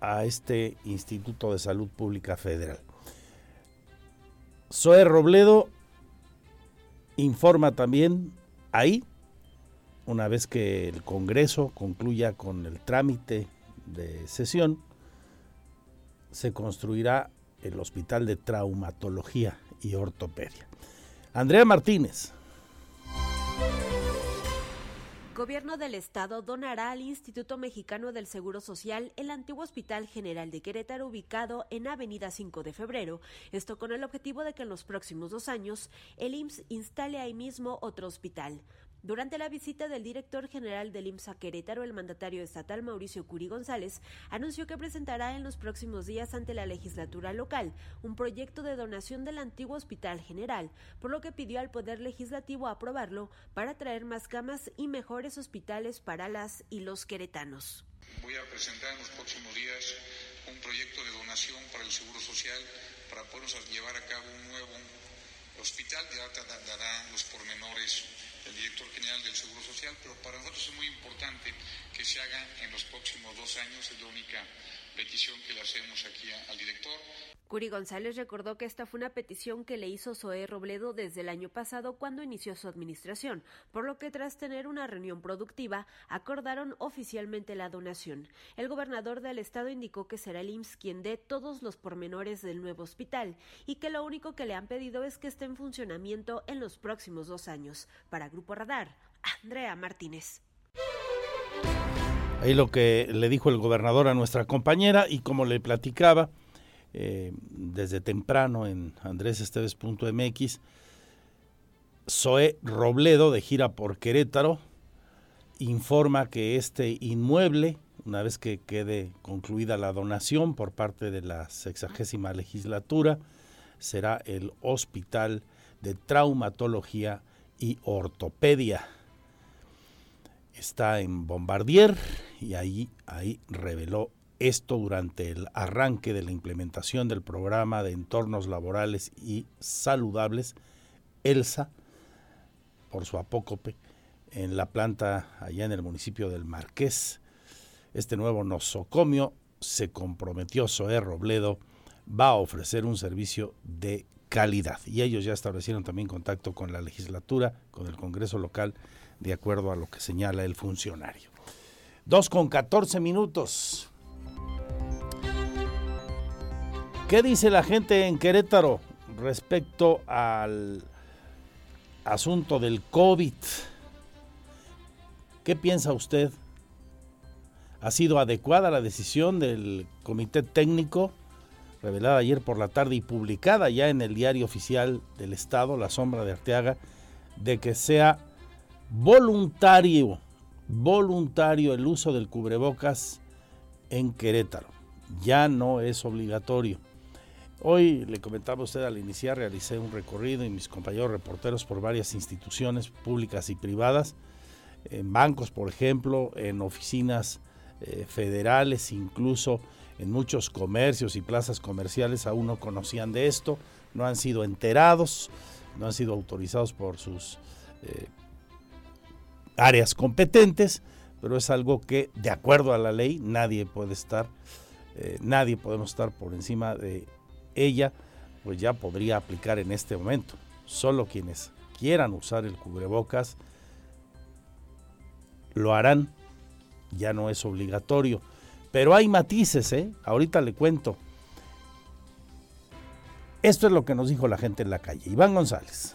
a este Instituto de Salud Pública Federal. Zoe Robledo informa también ahí, una vez que el Congreso concluya con el trámite de sesión, se construirá el Hospital de Traumatología y Ortopedia. Andrea Martínez, Gobierno del Estado donará al Instituto Mexicano del Seguro Social el antiguo Hospital General de Querétaro ubicado en Avenida 5 de Febrero, esto con el objetivo de que en los próximos dos años el IMSS instale ahí mismo otro hospital. Durante la visita del director general del IMSS a Querétaro, el mandatario estatal Mauricio Curi González anunció que presentará en los próximos días ante la legislatura local un proyecto de donación del antiguo Hospital General, por lo que pidió al Poder Legislativo aprobarlo para traer más camas y mejores hospitales para las y los queretanos. Voy a presentar en los próximos días un proyecto de donación para el Seguro Social para poder llevar a cabo un nuevo hospital, ya dará los pormenores el director general del Seguro Social, pero para nosotros es muy importante que se haga en los próximos dos años, es la única petición que le hacemos aquí al director. Curi González recordó que esta fue una petición que le hizo Zoé Robledo desde el año pasado cuando inició su administración, por lo que tras tener una reunión productiva acordaron oficialmente la donación. El gobernador del estado indicó que será el IMSS quien dé todos los pormenores del nuevo hospital y que lo único que le han pedido es que esté en funcionamiento en los próximos dos años. Para Grupo Radar, Andrea Martínez. Ahí lo que le dijo el gobernador a nuestra compañera y como le platicaba, eh, desde temprano en andresesteves.mx. Zoe Robledo, de gira por Querétaro, informa que este inmueble, una vez que quede concluida la donación por parte de la sexagésima legislatura, será el Hospital de Traumatología y Ortopedia. Está en Bombardier y ahí, ahí reveló esto durante el arranque de la implementación del programa de entornos laborales y saludables, ELSA, por su apócope, en la planta allá en el municipio del Marqués. Este nuevo nosocomio se comprometió Zoé Robledo, va a ofrecer un servicio de calidad. Y ellos ya establecieron también contacto con la legislatura, con el Congreso local, de acuerdo a lo que señala el funcionario. Dos con 14 minutos. ¿Qué dice la gente en Querétaro respecto al asunto del COVID? ¿Qué piensa usted? ¿Ha sido adecuada la decisión del comité técnico revelada ayer por la tarde y publicada ya en el diario oficial del Estado, La Sombra de Arteaga, de que sea voluntario, voluntario el uso del cubrebocas en Querétaro? Ya no es obligatorio. Hoy le comentaba a usted al iniciar, realicé un recorrido y mis compañeros reporteros por varias instituciones públicas y privadas, en bancos, por ejemplo, en oficinas eh, federales, incluso en muchos comercios y plazas comerciales aún no conocían de esto, no han sido enterados, no han sido autorizados por sus eh, áreas competentes, pero es algo que de acuerdo a la ley nadie puede estar, eh, nadie podemos estar por encima de ella pues ya podría aplicar en este momento. Solo quienes quieran usar el cubrebocas lo harán, ya no es obligatorio. Pero hay matices, ¿eh? Ahorita le cuento. Esto es lo que nos dijo la gente en la calle. Iván González.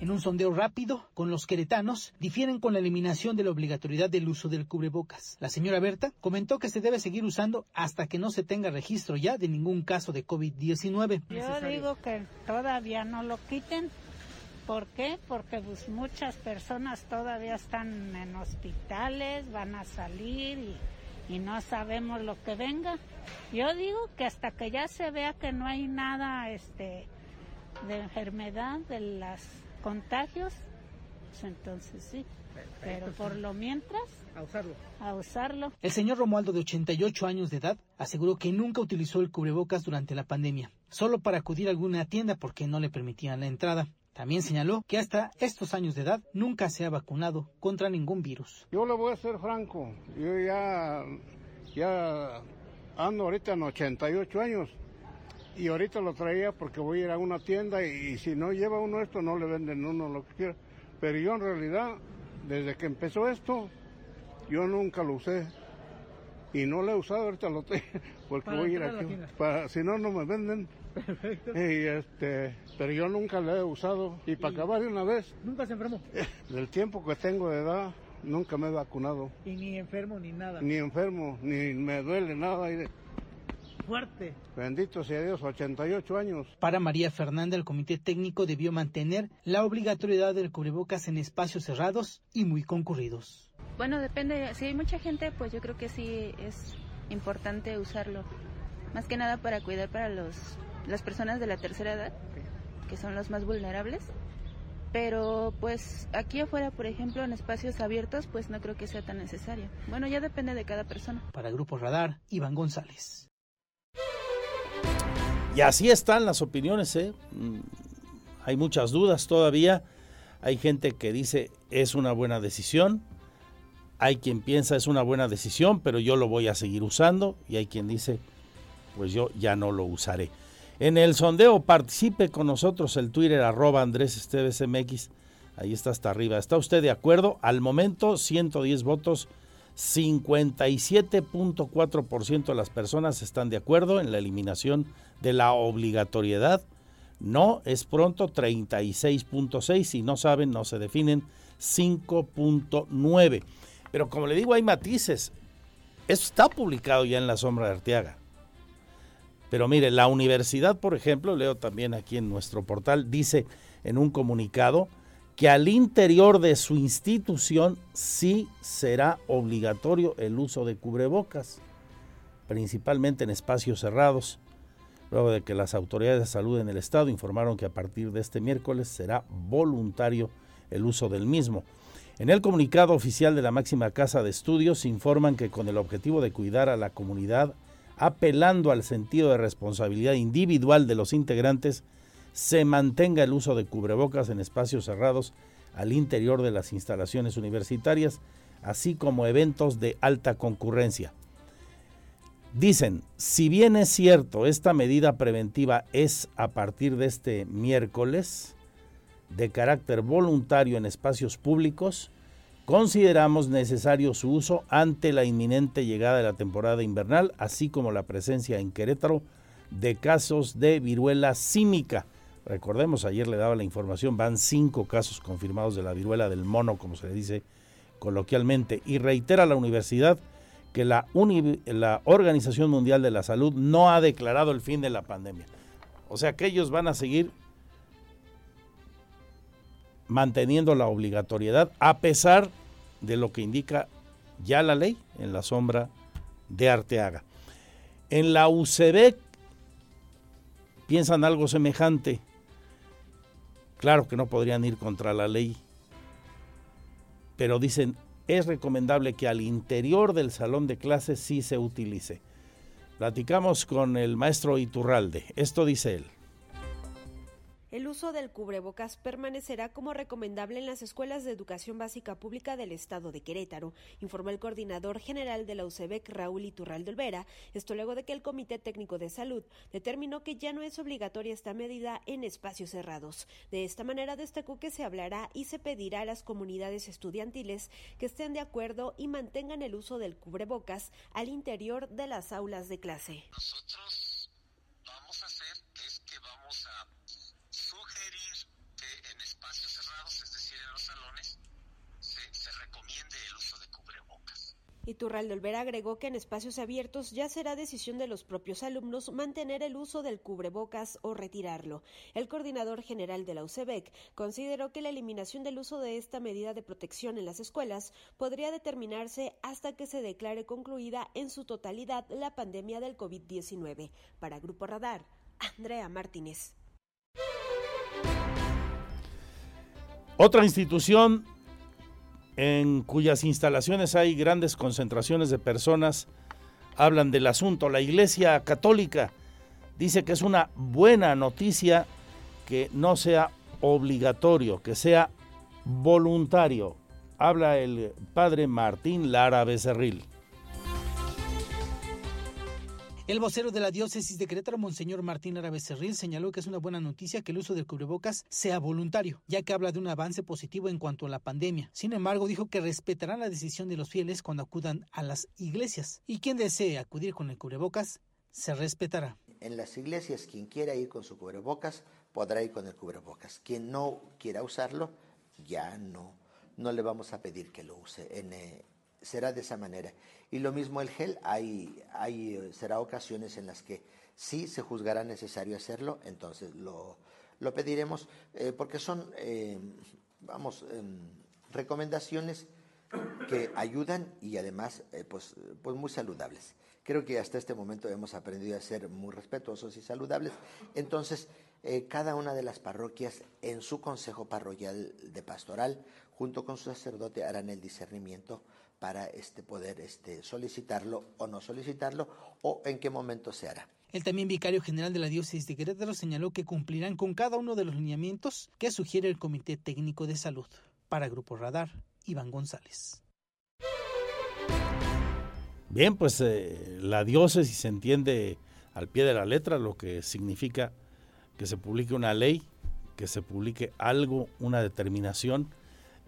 En un sondeo rápido con los queretanos, difieren con la eliminación de la obligatoriedad del uso del cubrebocas. La señora Berta comentó que se debe seguir usando hasta que no se tenga registro ya de ningún caso de COVID-19. Yo digo que todavía no lo quiten. ¿Por qué? Porque pues, muchas personas todavía están en hospitales, van a salir y, y no sabemos lo que venga. Yo digo que hasta que ya se vea que no hay nada este, de enfermedad de las contagios, pues entonces sí. Pero por lo mientras, a usarlo. A usarlo. El señor Romualdo, de 88 años de edad, aseguró que nunca utilizó el cubrebocas durante la pandemia, solo para acudir a alguna tienda porque no le permitían la entrada. También señaló que hasta estos años de edad nunca se ha vacunado contra ningún virus. Yo le voy a ser franco, yo ya, ya ando ahorita en 88 años y ahorita lo traía porque voy a ir a una tienda y, y, si no lleva uno esto no le venden uno lo que quiera. Pero yo en realidad, desde que empezó esto, yo nunca lo usé. Y no lo he usado, ahorita lo tengo, porque voy a ir aquí. Para, si no, no me venden. Perfecto. Y este, pero yo nunca lo he usado. Y para acabar de una vez, ¿Nunca se enfermó? del tiempo que tengo de edad, nunca me he vacunado. Y ni enfermo ni nada. Ni enfermo, ni me duele nada. Fuerte. Bendito sea Dios, 88 años. Para María Fernanda, el comité técnico debió mantener la obligatoriedad del cubrebocas en espacios cerrados y muy concurridos. Bueno, depende. Si hay mucha gente, pues yo creo que sí es importante usarlo. Más que nada para cuidar para los, las personas de la tercera edad, que son los más vulnerables. Pero pues aquí afuera, por ejemplo, en espacios abiertos, pues no creo que sea tan necesario. Bueno, ya depende de cada persona. Para Grupo Radar, Iván González. Y así están las opiniones, ¿eh? Mm, Hay muchas dudas todavía. Hay gente que dice es una buena decisión. Hay quien piensa es una buena decisión, pero yo lo voy a seguir usando. Y hay quien dice, pues yo ya no lo usaré. En el sondeo participe con nosotros el Twitter arroba Andrés Esteves MX. Ahí está hasta arriba. ¿Está usted de acuerdo? Al momento, 110 votos, 57.4% de las personas están de acuerdo en la eliminación de la obligatoriedad. No, es pronto, 36.6. Si no saben, no se definen, 5.9. Pero como le digo, hay matices. Está publicado ya en la sombra de Arteaga. Pero mire, la universidad, por ejemplo, leo también aquí en nuestro portal, dice en un comunicado que al interior de su institución sí será obligatorio el uso de cubrebocas, principalmente en espacios cerrados, luego de que las autoridades de salud en el estado informaron que a partir de este miércoles será voluntario el uso del mismo. En el comunicado oficial de la máxima casa de estudios informan que con el objetivo de cuidar a la comunidad, apelando al sentido de responsabilidad individual de los integrantes, se mantenga el uso de cubrebocas en espacios cerrados al interior de las instalaciones universitarias, así como eventos de alta concurrencia. Dicen, si bien es cierto, esta medida preventiva es a partir de este miércoles de carácter voluntario en espacios públicos, consideramos necesario su uso ante la inminente llegada de la temporada invernal, así como la presencia en Querétaro de casos de viruela símica Recordemos, ayer le daba la información, van cinco casos confirmados de la viruela del mono, como se le dice coloquialmente, y reitera la universidad que la, la Organización Mundial de la Salud no ha declarado el fin de la pandemia. O sea que ellos van a seguir manteniendo la obligatoriedad a pesar de lo que indica ya la ley en la sombra de Arteaga. En la UCB piensan algo semejante. Claro que no podrían ir contra la ley, pero dicen, es recomendable que al interior del salón de clases sí se utilice. Platicamos con el maestro Iturralde. Esto dice él. El uso del cubrebocas permanecerá como recomendable en las escuelas de educación básica pública del estado de Querétaro, informó el coordinador general de la UCEBEC, Raúl Iturralde Olvera, esto luego de que el Comité Técnico de Salud determinó que ya no es obligatoria esta medida en espacios cerrados. De esta manera destacó que se hablará y se pedirá a las comunidades estudiantiles que estén de acuerdo y mantengan el uso del cubrebocas al interior de las aulas de clase. Iturralde Olvera agregó que en espacios abiertos ya será decisión de los propios alumnos mantener el uso del cubrebocas o retirarlo. El coordinador general de la UCEBEC consideró que la eliminación del uso de esta medida de protección en las escuelas podría determinarse hasta que se declare concluida en su totalidad la pandemia del COVID-19. Para Grupo Radar, Andrea Martínez. Otra institución en cuyas instalaciones hay grandes concentraciones de personas, hablan del asunto. La Iglesia Católica dice que es una buena noticia que no sea obligatorio, que sea voluntario. Habla el padre Martín Lara Becerril. El vocero de la diócesis de Querétaro, Monseñor Martín Árabe Cerril, señaló que es una buena noticia que el uso del cubrebocas sea voluntario, ya que habla de un avance positivo en cuanto a la pandemia. Sin embargo, dijo que respetarán la decisión de los fieles cuando acudan a las iglesias y quien desee acudir con el cubrebocas se respetará. En las iglesias, quien quiera ir con su cubrebocas podrá ir con el cubrebocas. Quien no quiera usarlo, ya no, no le vamos a pedir que lo use. Eh, será de esa manera. Y lo mismo el gel, hay, hay, eh, será ocasiones en las que sí se juzgará necesario hacerlo, entonces lo, lo pediremos, eh, porque son, eh, vamos, em, recomendaciones que ayudan y además pues, pues muy saludables. Creo que hasta este momento hemos aprendido a ser muy respetuosos y saludables. Entonces, cada una de las parroquias en su consejo parroquial de pastoral, junto con su sacerdote, harán el discernimiento para este, poder este, solicitarlo o no solicitarlo o en qué momento se hará. El también vicario general de la diócesis de Querétaro señaló que cumplirán con cada uno de los lineamientos que sugiere el Comité Técnico de Salud. Para Grupo Radar, Iván González. Bien, pues eh, la diócesis se entiende al pie de la letra lo que significa que se publique una ley, que se publique algo, una determinación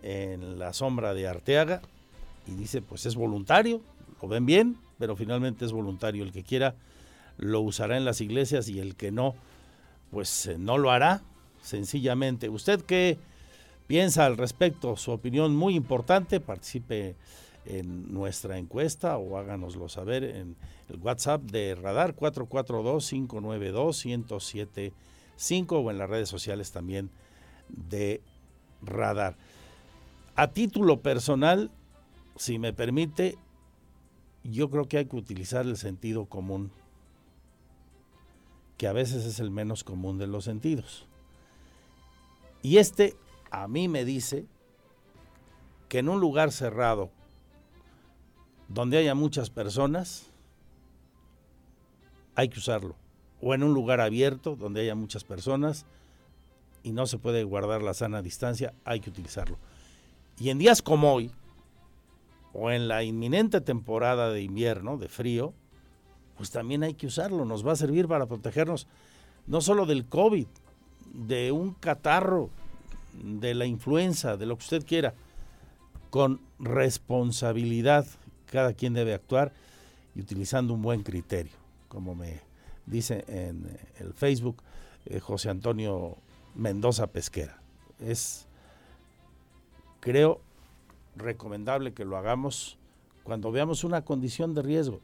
en la sombra de Arteaga y dice pues es voluntario, lo ven bien, pero finalmente es voluntario. El que quiera lo usará en las iglesias y el que no, pues eh, no lo hará, sencillamente. ¿Usted qué piensa al respecto? Su opinión muy importante, participe en nuestra encuesta o háganoslo saber en el WhatsApp de Radar 442-592-1075 o en las redes sociales también de Radar. A título personal, si me permite, yo creo que hay que utilizar el sentido común, que a veces es el menos común de los sentidos. Y este a mí me dice que en un lugar cerrado, donde haya muchas personas, hay que usarlo. O en un lugar abierto, donde haya muchas personas y no se puede guardar la sana distancia, hay que utilizarlo. Y en días como hoy, o en la inminente temporada de invierno, de frío, pues también hay que usarlo. Nos va a servir para protegernos no solo del COVID, de un catarro, de la influenza, de lo que usted quiera, con responsabilidad cada quien debe actuar y utilizando un buen criterio, como me dice en el Facebook eh, José Antonio Mendoza Pesquera. Es, creo, recomendable que lo hagamos cuando veamos una condición de riesgo.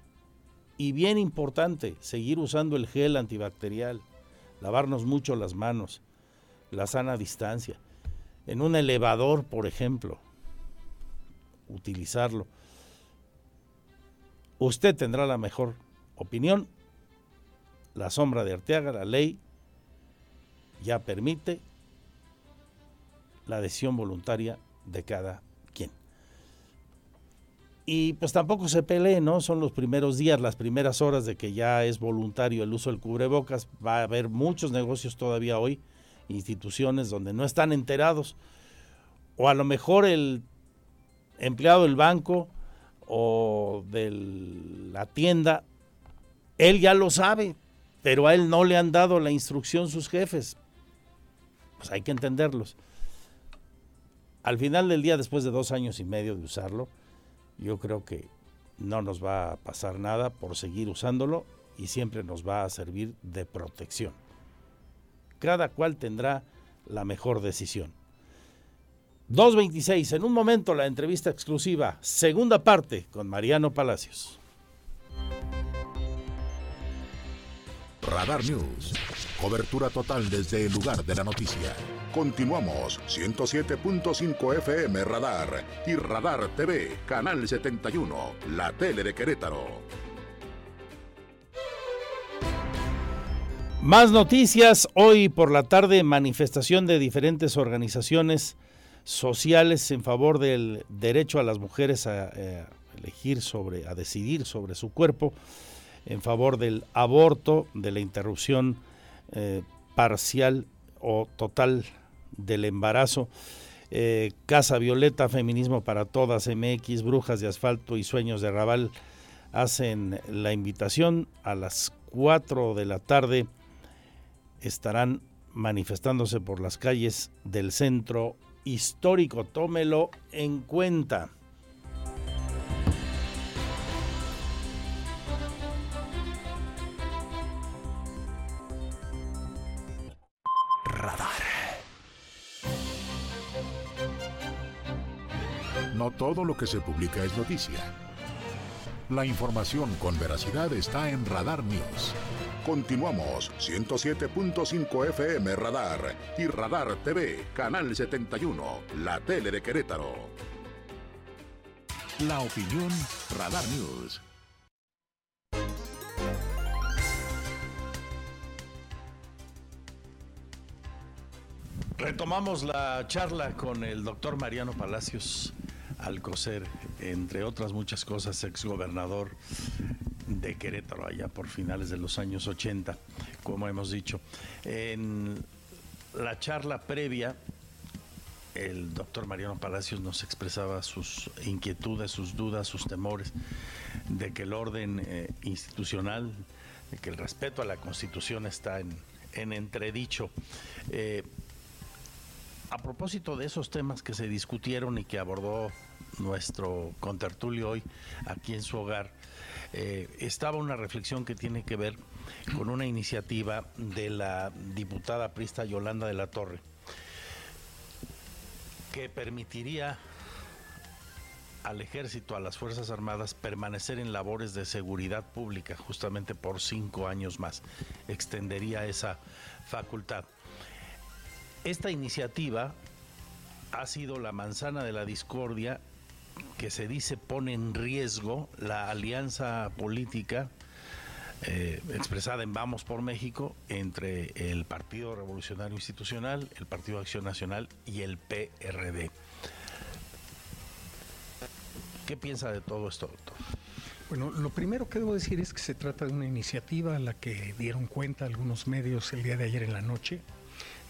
Y bien importante, seguir usando el gel antibacterial, lavarnos mucho las manos, la sana distancia. En un elevador, por ejemplo, utilizarlo. Usted tendrá la mejor opinión. La sombra de Arteaga, la ley, ya permite la adhesión voluntaria de cada. Y pues tampoco se pelee, ¿no? Son los primeros días, las primeras horas de que ya es voluntario el uso del cubrebocas. Va a haber muchos negocios todavía hoy, instituciones donde no están enterados. O a lo mejor el empleado del banco o de la tienda, él ya lo sabe, pero a él no le han dado la instrucción sus jefes. Pues hay que entenderlos. Al final del día, después de dos años y medio de usarlo, yo creo que no nos va a pasar nada por seguir usándolo y siempre nos va a servir de protección. Cada cual tendrá la mejor decisión. 2.26, en un momento la entrevista exclusiva, segunda parte con Mariano Palacios. Radar News, cobertura total desde el lugar de la noticia. Continuamos 107.5 FM Radar y Radar TV, Canal 71, la tele de Querétaro. Más noticias, hoy por la tarde manifestación de diferentes organizaciones sociales en favor del derecho a las mujeres a, eh, elegir sobre, a decidir sobre su cuerpo, en favor del aborto, de la interrupción eh, parcial o total del embarazo. Eh, Casa Violeta, Feminismo para Todas, MX, Brujas de Asfalto y Sueños de Raval hacen la invitación a las 4 de la tarde. Estarán manifestándose por las calles del centro histórico. Tómelo en cuenta. Todo lo que se publica es noticia. La información con veracidad está en Radar News. Continuamos 107.5 FM Radar y Radar TV, Canal 71, la tele de Querétaro. La opinión Radar News. Retomamos la charla con el doctor Mariano Palacios Alcocer, entre otras muchas cosas, exgobernador de Querétaro, allá por finales de los años 80, como hemos dicho. En la charla previa el doctor Mariano Palacios nos expresaba sus inquietudes, sus dudas, sus temores de que el orden eh, institucional, de que el respeto a la Constitución está en, entredicho. Eh, a propósito de esos temas que se discutieron y que abordó nuestro contertulio hoy aquí en su hogar, eh, estaba una reflexión que tiene que ver con una iniciativa de la diputada prista Yolanda de la Torre que permitiría al ejército, a las Fuerzas Armadas, permanecer en labores de seguridad pública justamente por cinco años más. Extendería esa facultad. Esta iniciativa ha sido la manzana de la discordia que se dice pone en riesgo la alianza política eh, expresada en Vamos por México entre el Partido Revolucionario Institucional, el Partido Acción Nacional y el PRD. ¿Qué piensa de todo esto, doctor? Bueno, lo primero que debo decir es que se trata de una iniciativa a la que dieron cuenta algunos medios el día de ayer en la noche.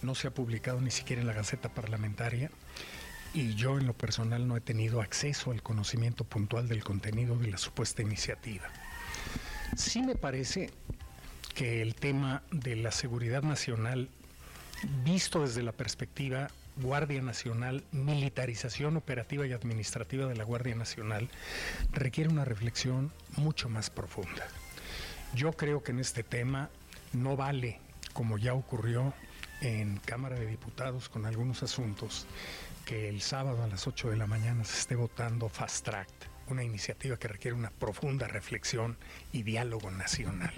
No se ha publicado ni siquiera en la Gaceta Parlamentaria y yo en lo personal no he tenido acceso al conocimiento puntual del contenido de la supuesta iniciativa. Sí me parece que el tema de la seguridad nacional, visto desde la perspectiva Guardia Nacional, militarización operativa y administrativa de la Guardia Nacional, requiere una reflexión mucho más profunda. Yo creo que en este tema no vale, como ya ocurrió en Cámara de Diputados con algunos asuntos, que el sábado a las 8 de la mañana se esté votando fast track una iniciativa que requiere una profunda reflexión y diálogo nacional.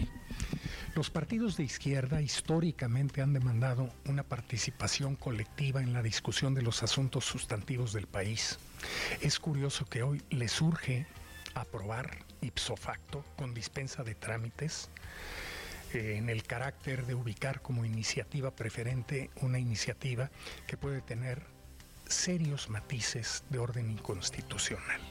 Los partidos de izquierda históricamente han demandado una participación colectiva en la discusión de los asuntos sustantivos del país. Es curioso que hoy les surge aprobar ipso facto, con dispensa de trámites, eh, en el carácter de ubicar como iniciativa preferente una iniciativa que puede tener serios matices de orden inconstitucional.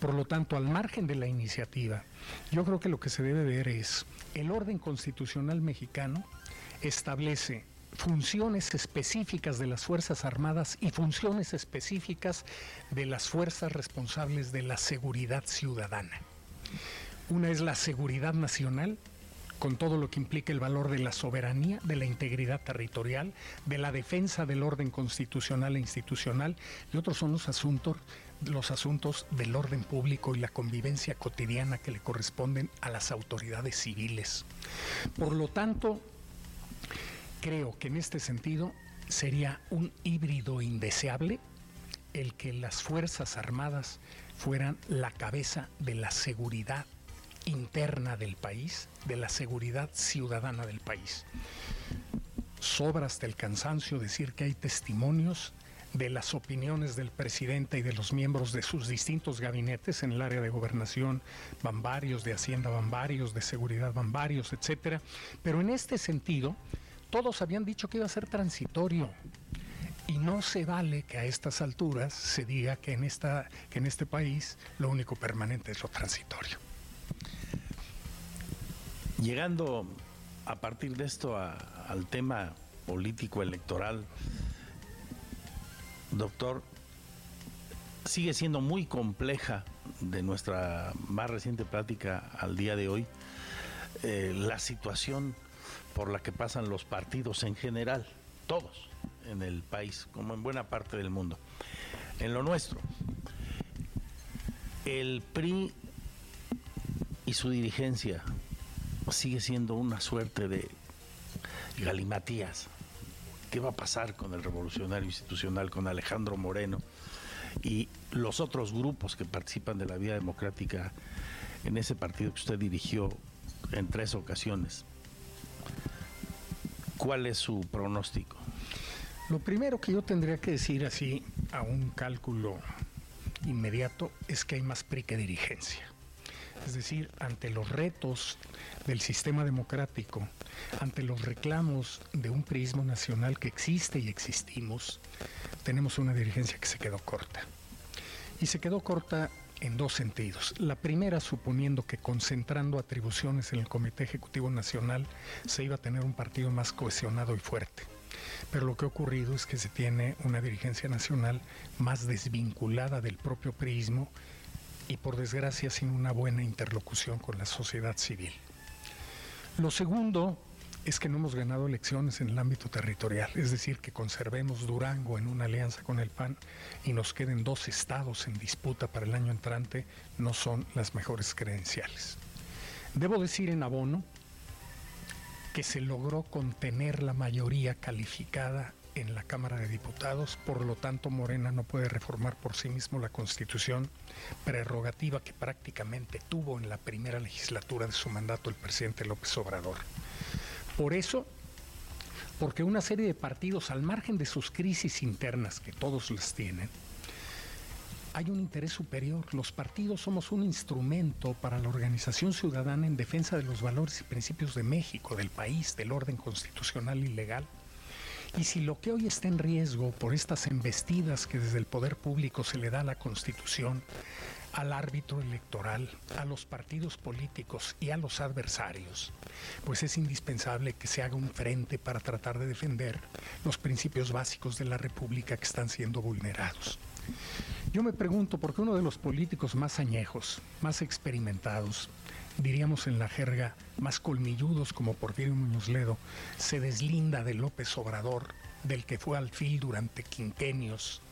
Por lo tanto, al margen de la iniciativa, yo creo que lo que se debe ver es el orden constitucional mexicano establece funciones específicas de las Fuerzas Armadas y funciones específicas de las fuerzas responsables de la seguridad ciudadana. Una es la seguridad nacional, con todo lo que implica el valor de la soberanía, de la integridad territorial, de la defensa del orden constitucional e institucional, y otros son los asuntos los asuntos del orden público y la convivencia cotidiana que le corresponden a las autoridades civiles. Por lo tanto, creo que en este sentido sería un híbrido indeseable el que las Fuerzas Armadas fueran la cabeza de la seguridad interna del país, de la seguridad ciudadana del país. Sobra hasta el cansancio decir que hay testimonios de las opiniones del presidente y de los miembros de sus distintos gabinetes en el área de gobernación, van varios, de Hacienda van varios, de seguridad van varios, etcétera. Pero en este sentido, todos habían dicho que iba a ser transitorio. Y no se vale que a estas alturas se diga que en, esta, que en este país lo único permanente es lo transitorio. Llegando a partir de esto al tema político electoral, doctor, sigue siendo muy compleja de nuestra más reciente plática al día de hoy eh, la situación por la que pasan los partidos en general, todos en el país, como en buena parte del mundo. En lo nuestro, el PRI y su dirigencia sigue siendo una suerte de galimatías qué va a pasar con el revolucionario institucional, con Alejandro Moreno y los otros grupos que participan de la vida democrática en ese partido que usted dirigió en tres ocasiones. ¿Cuál es su pronóstico? Lo primero que yo tendría que decir así a un cálculo inmediato es que hay más PRI que dirigencia. Es decir, ante los retos del sistema democrático, ante los reclamos de un prismo nacional que existe y existimos, tenemos una dirigencia que se quedó corta. Y se quedó corta en dos sentidos. La primera, suponiendo que concentrando atribuciones en el Comité Ejecutivo Nacional se iba a tener un partido más cohesionado y fuerte. Pero lo que ha ocurrido es que se tiene una dirigencia nacional más desvinculada del propio prismo y por desgracia sin una buena interlocución con la sociedad civil. Lo segundo es que no hemos ganado elecciones en el ámbito territorial, es decir, que conservemos Durango en una alianza con el PAN y nos queden dos estados en disputa para el año entrante, no son las mejores credenciales. Debo decir en abono que se logró contener la mayoría calificada en la Cámara de Diputados, por lo tanto Morena no puede reformar por sí mismo la Constitución, prerrogativa que prácticamente tuvo en la primera legislatura de su mandato el presidente López Obrador. Por eso, porque una serie de partidos, al margen de sus crisis internas, que todos las tienen, hay un interés superior. Los partidos somos un instrumento para la organización ciudadana en defensa de los valores y principios de México, del país, del orden constitucional y legal. Y si lo que hoy está en riesgo por estas embestidas que desde el poder público se le da a la Constitución, al árbitro electoral, a los partidos políticos y a los adversarios, pues es indispensable que se haga un frente para tratar de defender los principios básicos de la República que están siendo vulnerados. Yo me pregunto por qué uno de los políticos más añejos, más experimentados, diríamos en la jerga, más colmilludos como Porfirio Muñoz Ledo, se deslinda de López Obrador, del que fue alfil durante quinquenios,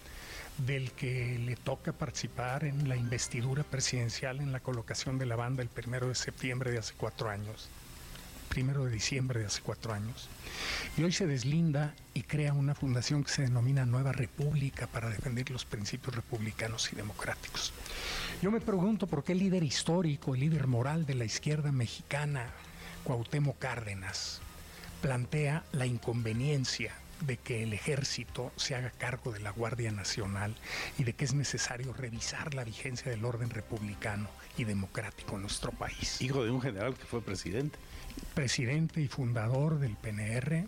del que le toca participar en la investidura presidencial en la colocación de la banda el primero de septiembre de hace cuatro años, primero de diciembre de hace cuatro años. Y hoy se deslinda y crea una fundación que se denomina Nueva República para defender los principios republicanos y democráticos. Yo me pregunto por qué el líder histórico, el líder moral de la izquierda mexicana, Cuauhtémoc Cárdenas, plantea la inconveniencia de que el ejército se haga cargo de la Guardia Nacional y de que es necesario revisar la vigencia del orden republicano y democrático en nuestro país. Hijo de un general que fue presidente. Presidente y fundador del PNR,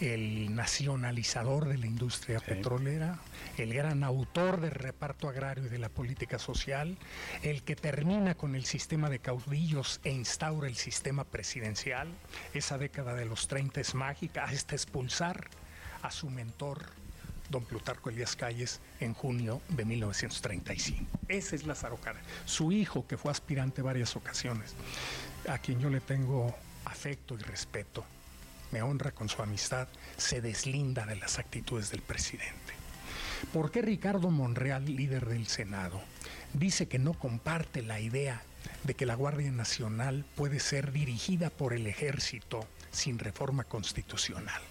el nacionalizador de la industria petrolera, el gran autor del reparto agrario y de la política social, el que termina con el sistema de caudillos e instaura el sistema presidencial. Esa década de los 30 es mágica hasta expulsar a su mentor, don Plutarco Elías Calles, en junio de 1935. Ese es Lázaro Cárdenas, su hijo que fue aspirante varias ocasiones, a quien yo le tengo afecto y respeto, me honra con su amistad, se deslinda de las actitudes del presidente. ¿Por qué Ricardo Monreal, líder del Senado, dice que no comparte la idea de que la Guardia Nacional puede ser dirigida por el ejército sin reforma constitucional?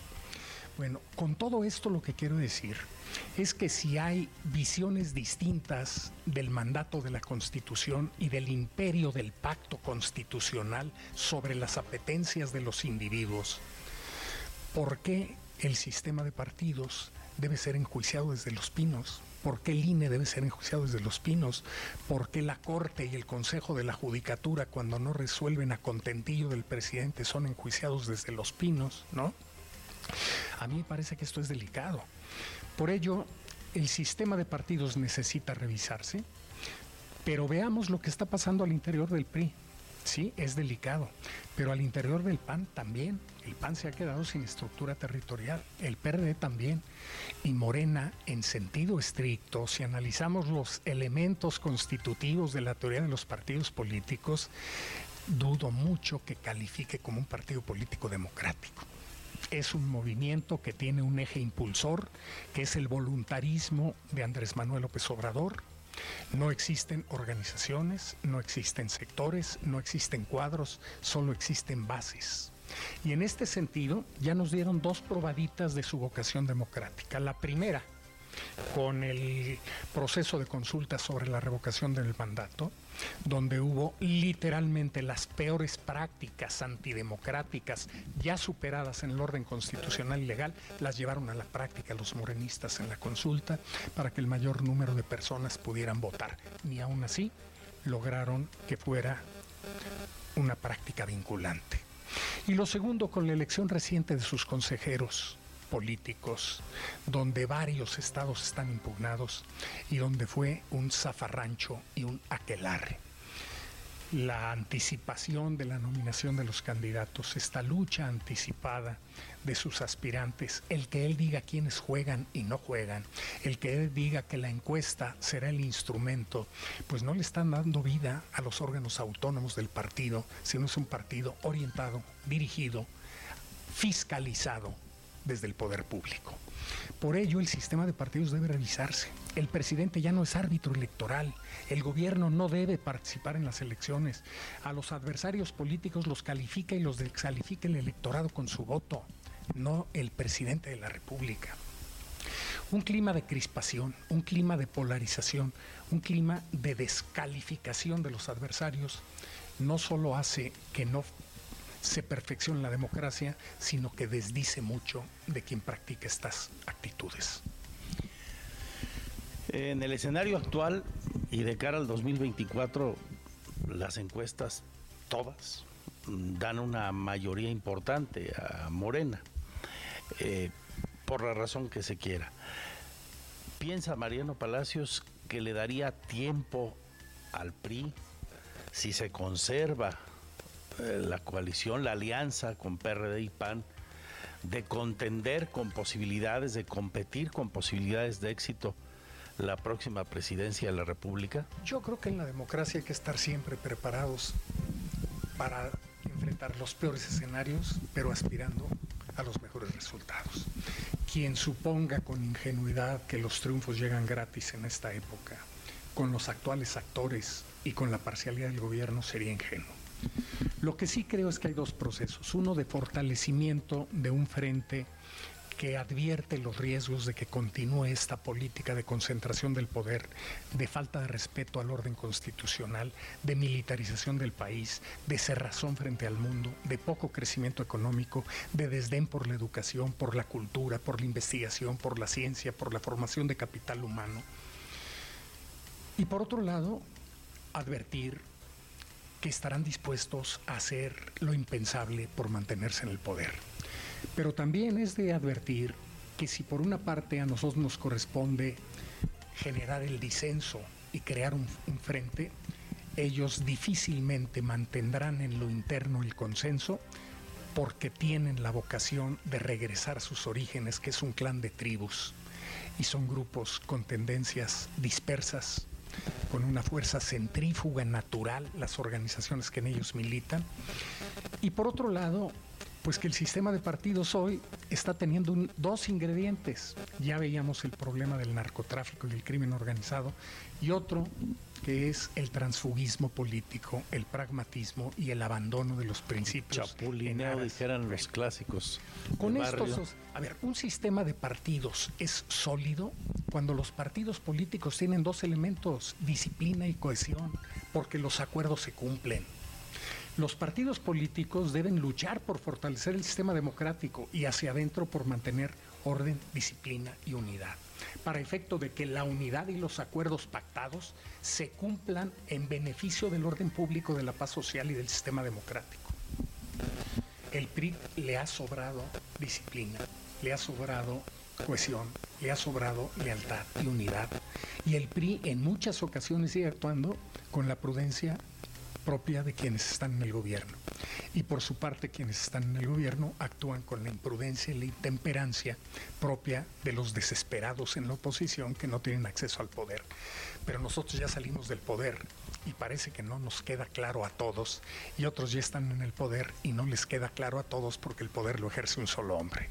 Bueno, con todo esto lo que quiero decir es que si hay visiones distintas del mandato de la Constitución y del imperio del pacto constitucional sobre las apetencias de los individuos, ¿por qué el sistema de partidos debe ser enjuiciado desde los pinos? ¿Por qué el INE debe ser enjuiciado desde los pinos? ¿Por qué la Corte y el Consejo de la Judicatura, cuando no resuelven a contentillo del presidente, son enjuiciados desde los pinos? ¿No? A mí me parece que esto es delicado. Por ello, el sistema de partidos necesita revisarse, pero veamos lo que está pasando al interior del PRI. Sí, es delicado, pero al interior del PAN también. El PAN se ha quedado sin estructura territorial, el PRD también. Y Morena, en sentido estricto, si analizamos los elementos constitutivos de la teoría de los partidos políticos, dudo mucho que califique como un partido político democrático es un movimiento que tiene un eje impulsor, que es el voluntarismo de Andrés Manuel López Obrador. No existen organizaciones, no existen sectores, no existen cuadros, solo existen bases. Y en este sentido ya nos dieron dos probaditas de su vocación democrática. La primera, con el proceso de consulta sobre la revocación del mandato, donde hubo literalmente las peores prácticas antidemocráticas ya superadas en el orden constitucional y legal, las llevaron a la práctica los morenistas en la consulta para que el mayor número de personas pudieran votar. Ni aún así lograron que fuera una práctica vinculante. Y lo segundo, con la elección reciente de sus consejeros, políticos, donde varios estados están impugnados y donde fue un zafarrancho y un aquelarre. la anticipación de la nominación de los candidatos, esta lucha anticipada de sus aspirantes, el que él diga quiénes juegan y no juegan, el que él diga que la encuesta será el instrumento, pues no le están dando vida a los órganos autónomos del partido, sino es un partido orientado, dirigido, fiscalizado desde el poder público. Por ello, el sistema de partidos debe revisarse. El presidente ya no es árbitro electoral. El gobierno no debe participar en las elecciones. A los adversarios políticos los califica y los descalifica el electorado con su voto, no el presidente de la República. Un clima de crispación, un clima de polarización, un clima de descalificación de los adversarios no solo hace que no se perfecciona la democracia, sino que desdice mucho de quien practica estas actitudes. En el escenario actual y de cara al 2024, las encuestas, todas, dan una mayoría importante a Morena, eh, por la razón que se quiera. ¿Piensa Mariano Palacios que le daría tiempo al PRI si se conserva la coalición, la alianza con PRD y PAN, de contender con posibilidades, de competir con posibilidades de éxito la próxima presidencia de la República? Yo creo que en la democracia hay que estar siempre preparados para enfrentar los peores escenarios, pero aspirando a los mejores resultados. Quien suponga con ingenuidad que los triunfos llegan gratis en esta época, con los actuales actores y con la parcialidad del gobierno, sería ingenuo. Lo que sí creo es que hay dos procesos. Uno de fortalecimiento de un frente que advierte los riesgos de que continúe esta política de concentración del poder, de falta de respeto al orden constitucional, de militarización del país, de cerrazón frente al mundo, de poco crecimiento económico, de desdén por la educación, por la cultura, por la investigación, por la ciencia, por la formación de capital humano. Y por otro lado, advertir que estarán dispuestos a hacer lo impensable por mantenerse en el poder. Pero también es de advertir que si por una parte a nosotros nos corresponde generar el disenso y crear un, frente, ellos difícilmente mantendrán en lo interno el consenso porque tienen la vocación de regresar a sus orígenes, que es un clan de tribus, y son grupos con tendencias dispersas, con una fuerza centrífuga natural, las organizaciones que en ellos militan. Y por otro lado, pues que el sistema de partidos hoy está teniendo dos ingredientes. Ya veíamos el problema del narcotráfico y el crimen organizado, y otro que es el transfugismo político, el pragmatismo y el abandono de los principios. Chapulineo, dijeran los clásicos. Con estos, a ver, un sistema de partidos es sólido cuando los partidos políticos tienen dos elementos, disciplina y cohesión, porque los acuerdos se cumplen. Los partidos políticos deben luchar por fortalecer el sistema democrático y hacia adentro por mantener orden, disciplina y unidad, para efecto de que la unidad y los acuerdos pactados se cumplan en beneficio del orden público, de la paz social y del sistema democrático. El PRI le ha sobrado disciplina, le ha sobrado cohesión, le ha sobrado lealtad y unidad. Y el PRI en muchas ocasiones sigue actuando con la prudencia propia de quienes están en el gobierno. Y por su parte, quienes están en el gobierno actúan con la imprudencia y la intemperancia propia de los desesperados en la oposición que no tienen acceso al poder. Pero nosotros ya salimos del poder y parece que no nos queda claro a todos y otros ya están en el poder y no les queda claro a todos porque el poder lo ejerce un solo hombre.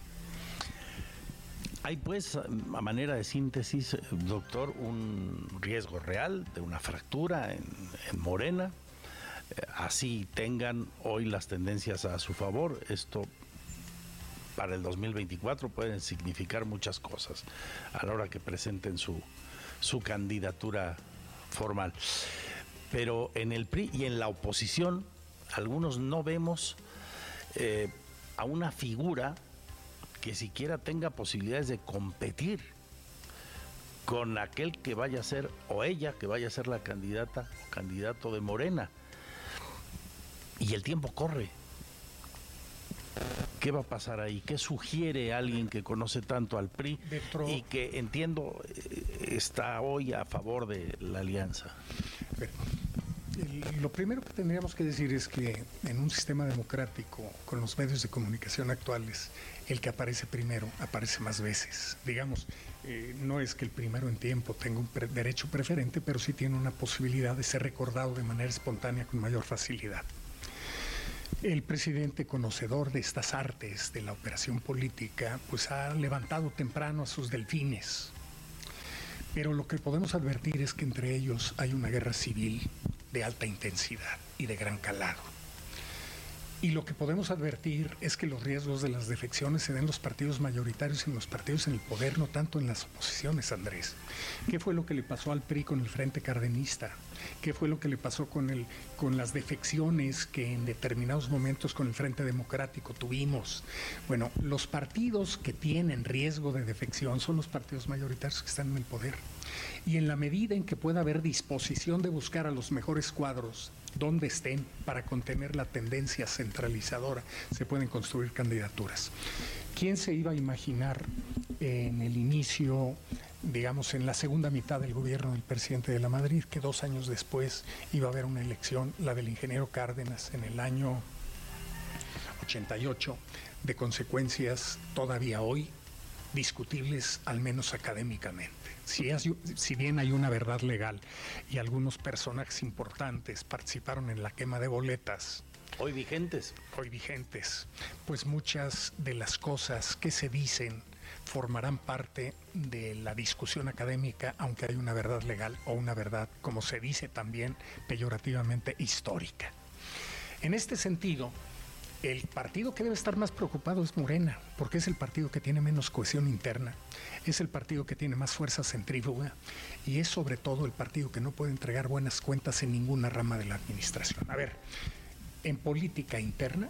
Hay pues, a manera de síntesis, doctor, un riesgo real de una fractura en, en Morena, así tengan hoy las tendencias a su favor, esto para el 2024 pueden significar muchas cosas a la hora que presenten su, su candidatura formal. Pero en el PRI y en la oposición, algunos no vemos eh, a una figura que siquiera tenga posibilidades de competir con aquel que vaya a ser, o ella que vaya a ser la candidata o candidato de Morena. Y el tiempo corre. ¿Qué va a pasar ahí? ¿Qué sugiere alguien que conoce tanto al PRI y que entiendo eh, está hoy a favor de la alianza? lo primero que tendríamos que decir es que en un sistema democrático, con los medios de comunicación actuales, el que aparece primero aparece más veces. Digamos, eh, no es que el primero en tiempo tenga un derecho preferente, pero sí tiene una posibilidad de ser recordado de manera espontánea con mayor facilidad. El presidente conocedor de estas artes de la operación política, pues ha levantado temprano a sus delfines. Pero lo que podemos advertir es que entre ellos hay una guerra civil de alta intensidad y de gran calado. Y lo que podemos advertir es que los riesgos de las defecciones se den en los partidos mayoritarios y en los partidos en el poder, no tanto en las oposiciones, Andrés. ¿Qué fue lo que le pasó al PRI con el Frente Cardenista? ¿Qué fue lo que le pasó con, el, con las defecciones que en determinados momentos con el Frente Democrático tuvimos? Bueno, los partidos que tienen riesgo de defección son los partidos mayoritarios que están en el poder. Y en la medida en que pueda haber disposición de buscar a los mejores cuadros donde estén para contener la tendencia centralizadora, se pueden construir candidaturas. ¿Quién se iba a imaginar en el inicio, digamos, en la segunda mitad del gobierno del presidente de la Madrid, que dos años después iba a haber una elección, la del ingeniero Cárdenas, en el año 88, de consecuencias todavía hoy discutibles, al menos académicamente? Si, bien hay una verdad legal y algunos personajes importantes participaron en la quema de boletas, Hoy vigentes. Hoy vigentes. Pues muchas de las cosas que se dicen formarán parte de la discusión académica, aunque hay una verdad legal o una verdad, como se dice también peyorativamente, histórica. En este sentido, el partido que debe estar más preocupado es Morena, porque es el partido que tiene menos cohesión interna, es el partido que tiene más fuerza centrífuga y es sobre todo el partido que no puede entregar buenas cuentas en ninguna rama de la administración. A ver, en política interna,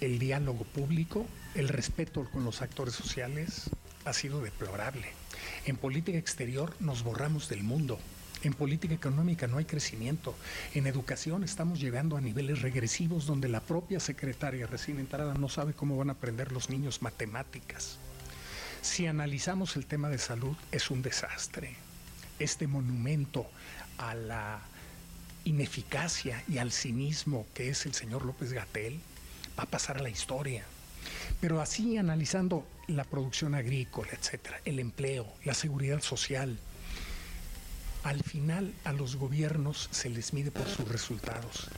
el diálogo público, el respeto con los actores sociales ha sido deplorable. En política exterior nos borramos del mundo, en política económica no hay crecimiento. En educación estamos llegando a niveles regresivos donde la propia secretaria recién entrada no sabe cómo van a aprender los niños matemáticas. Si analizamos el tema de salud, es un desastre. Este monumento a la ineficacia y al cinismo que es el señor López Gatel va a pasar a la historia. Pero así analizando la producción agrícola, etcétera, el empleo, la seguridad social, al final a los gobiernos se les mide por sus resultados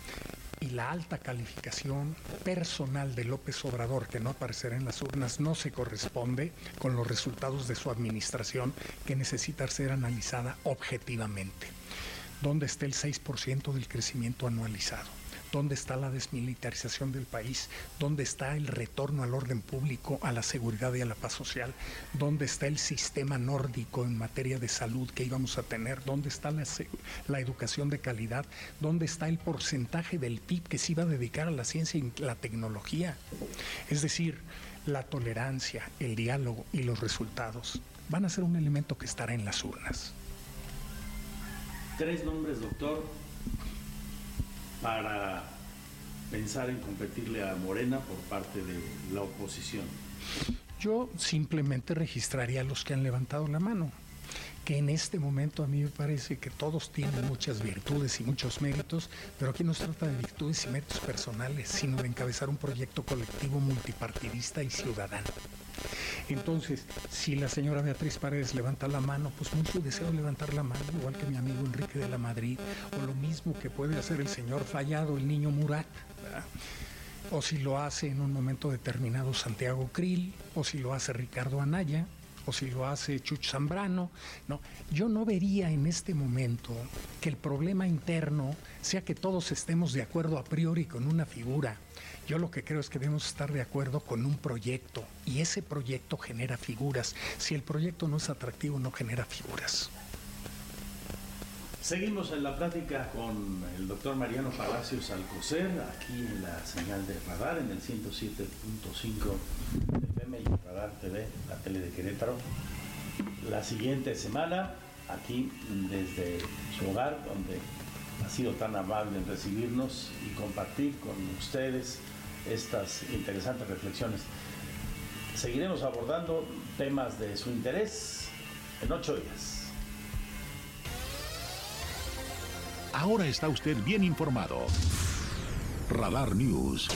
y la alta calificación personal de López Obrador, que no aparecerá en las urnas, no se corresponde con los resultados de su administración que necesita ser analizada objetivamente. ¿Dónde está el 6% del crecimiento anualizado? ¿Dónde está la desmilitarización del país? ¿Dónde está el retorno al orden público, a la seguridad y a la paz social? ¿Dónde está el sistema nórdico en materia de salud que íbamos a tener? ¿Dónde está la, educación de calidad? ¿Dónde está el porcentaje del PIB que se iba a dedicar a la ciencia y la tecnología? Es decir, la tolerancia, el diálogo y los resultados van a ser un elemento que estará en las urnas. Tres nombres, doctor, para pensar en competirle a Morena por parte de la oposición? Yo simplemente registraría a los que han levantado la mano, que en este momento a mí me parece que todos tienen muchas virtudes y muchos méritos, pero aquí no se trata de virtudes y méritos personales, sino de encabezar un proyecto colectivo multipartidista y ciudadano. Entonces, si la señora Beatriz Paredes levanta la mano, pues mucho deseo levantar la mano, igual que mi amigo Enrique de la Madrid, o lo mismo que puede hacer el señor Fallado, el niño Murat. O si lo hace en un momento determinado Santiago Krill, o si lo hace Ricardo Anaya, si lo hace Chuch Zambrano. No, yo no vería en este momento que el problema interno sea que todos estemos de acuerdo a priori con una figura. Yo lo que creo es que debemos estar de acuerdo con un proyecto y ese proyecto genera figuras. Si el proyecto no es atractivo, no genera figuras. Seguimos en la plática con el doctor Mariano Palacios Alcocer, aquí en la señal de radar, en el 107.5 FM y Radar TV, la tele de Querétaro. La siguiente semana, aquí desde su hogar, donde ha sido tan amable en recibirnos y compartir con ustedes estas interesantes reflexiones. Seguiremos abordando temas de su interés en ocho días. Ahora está usted bien informado. Radar News.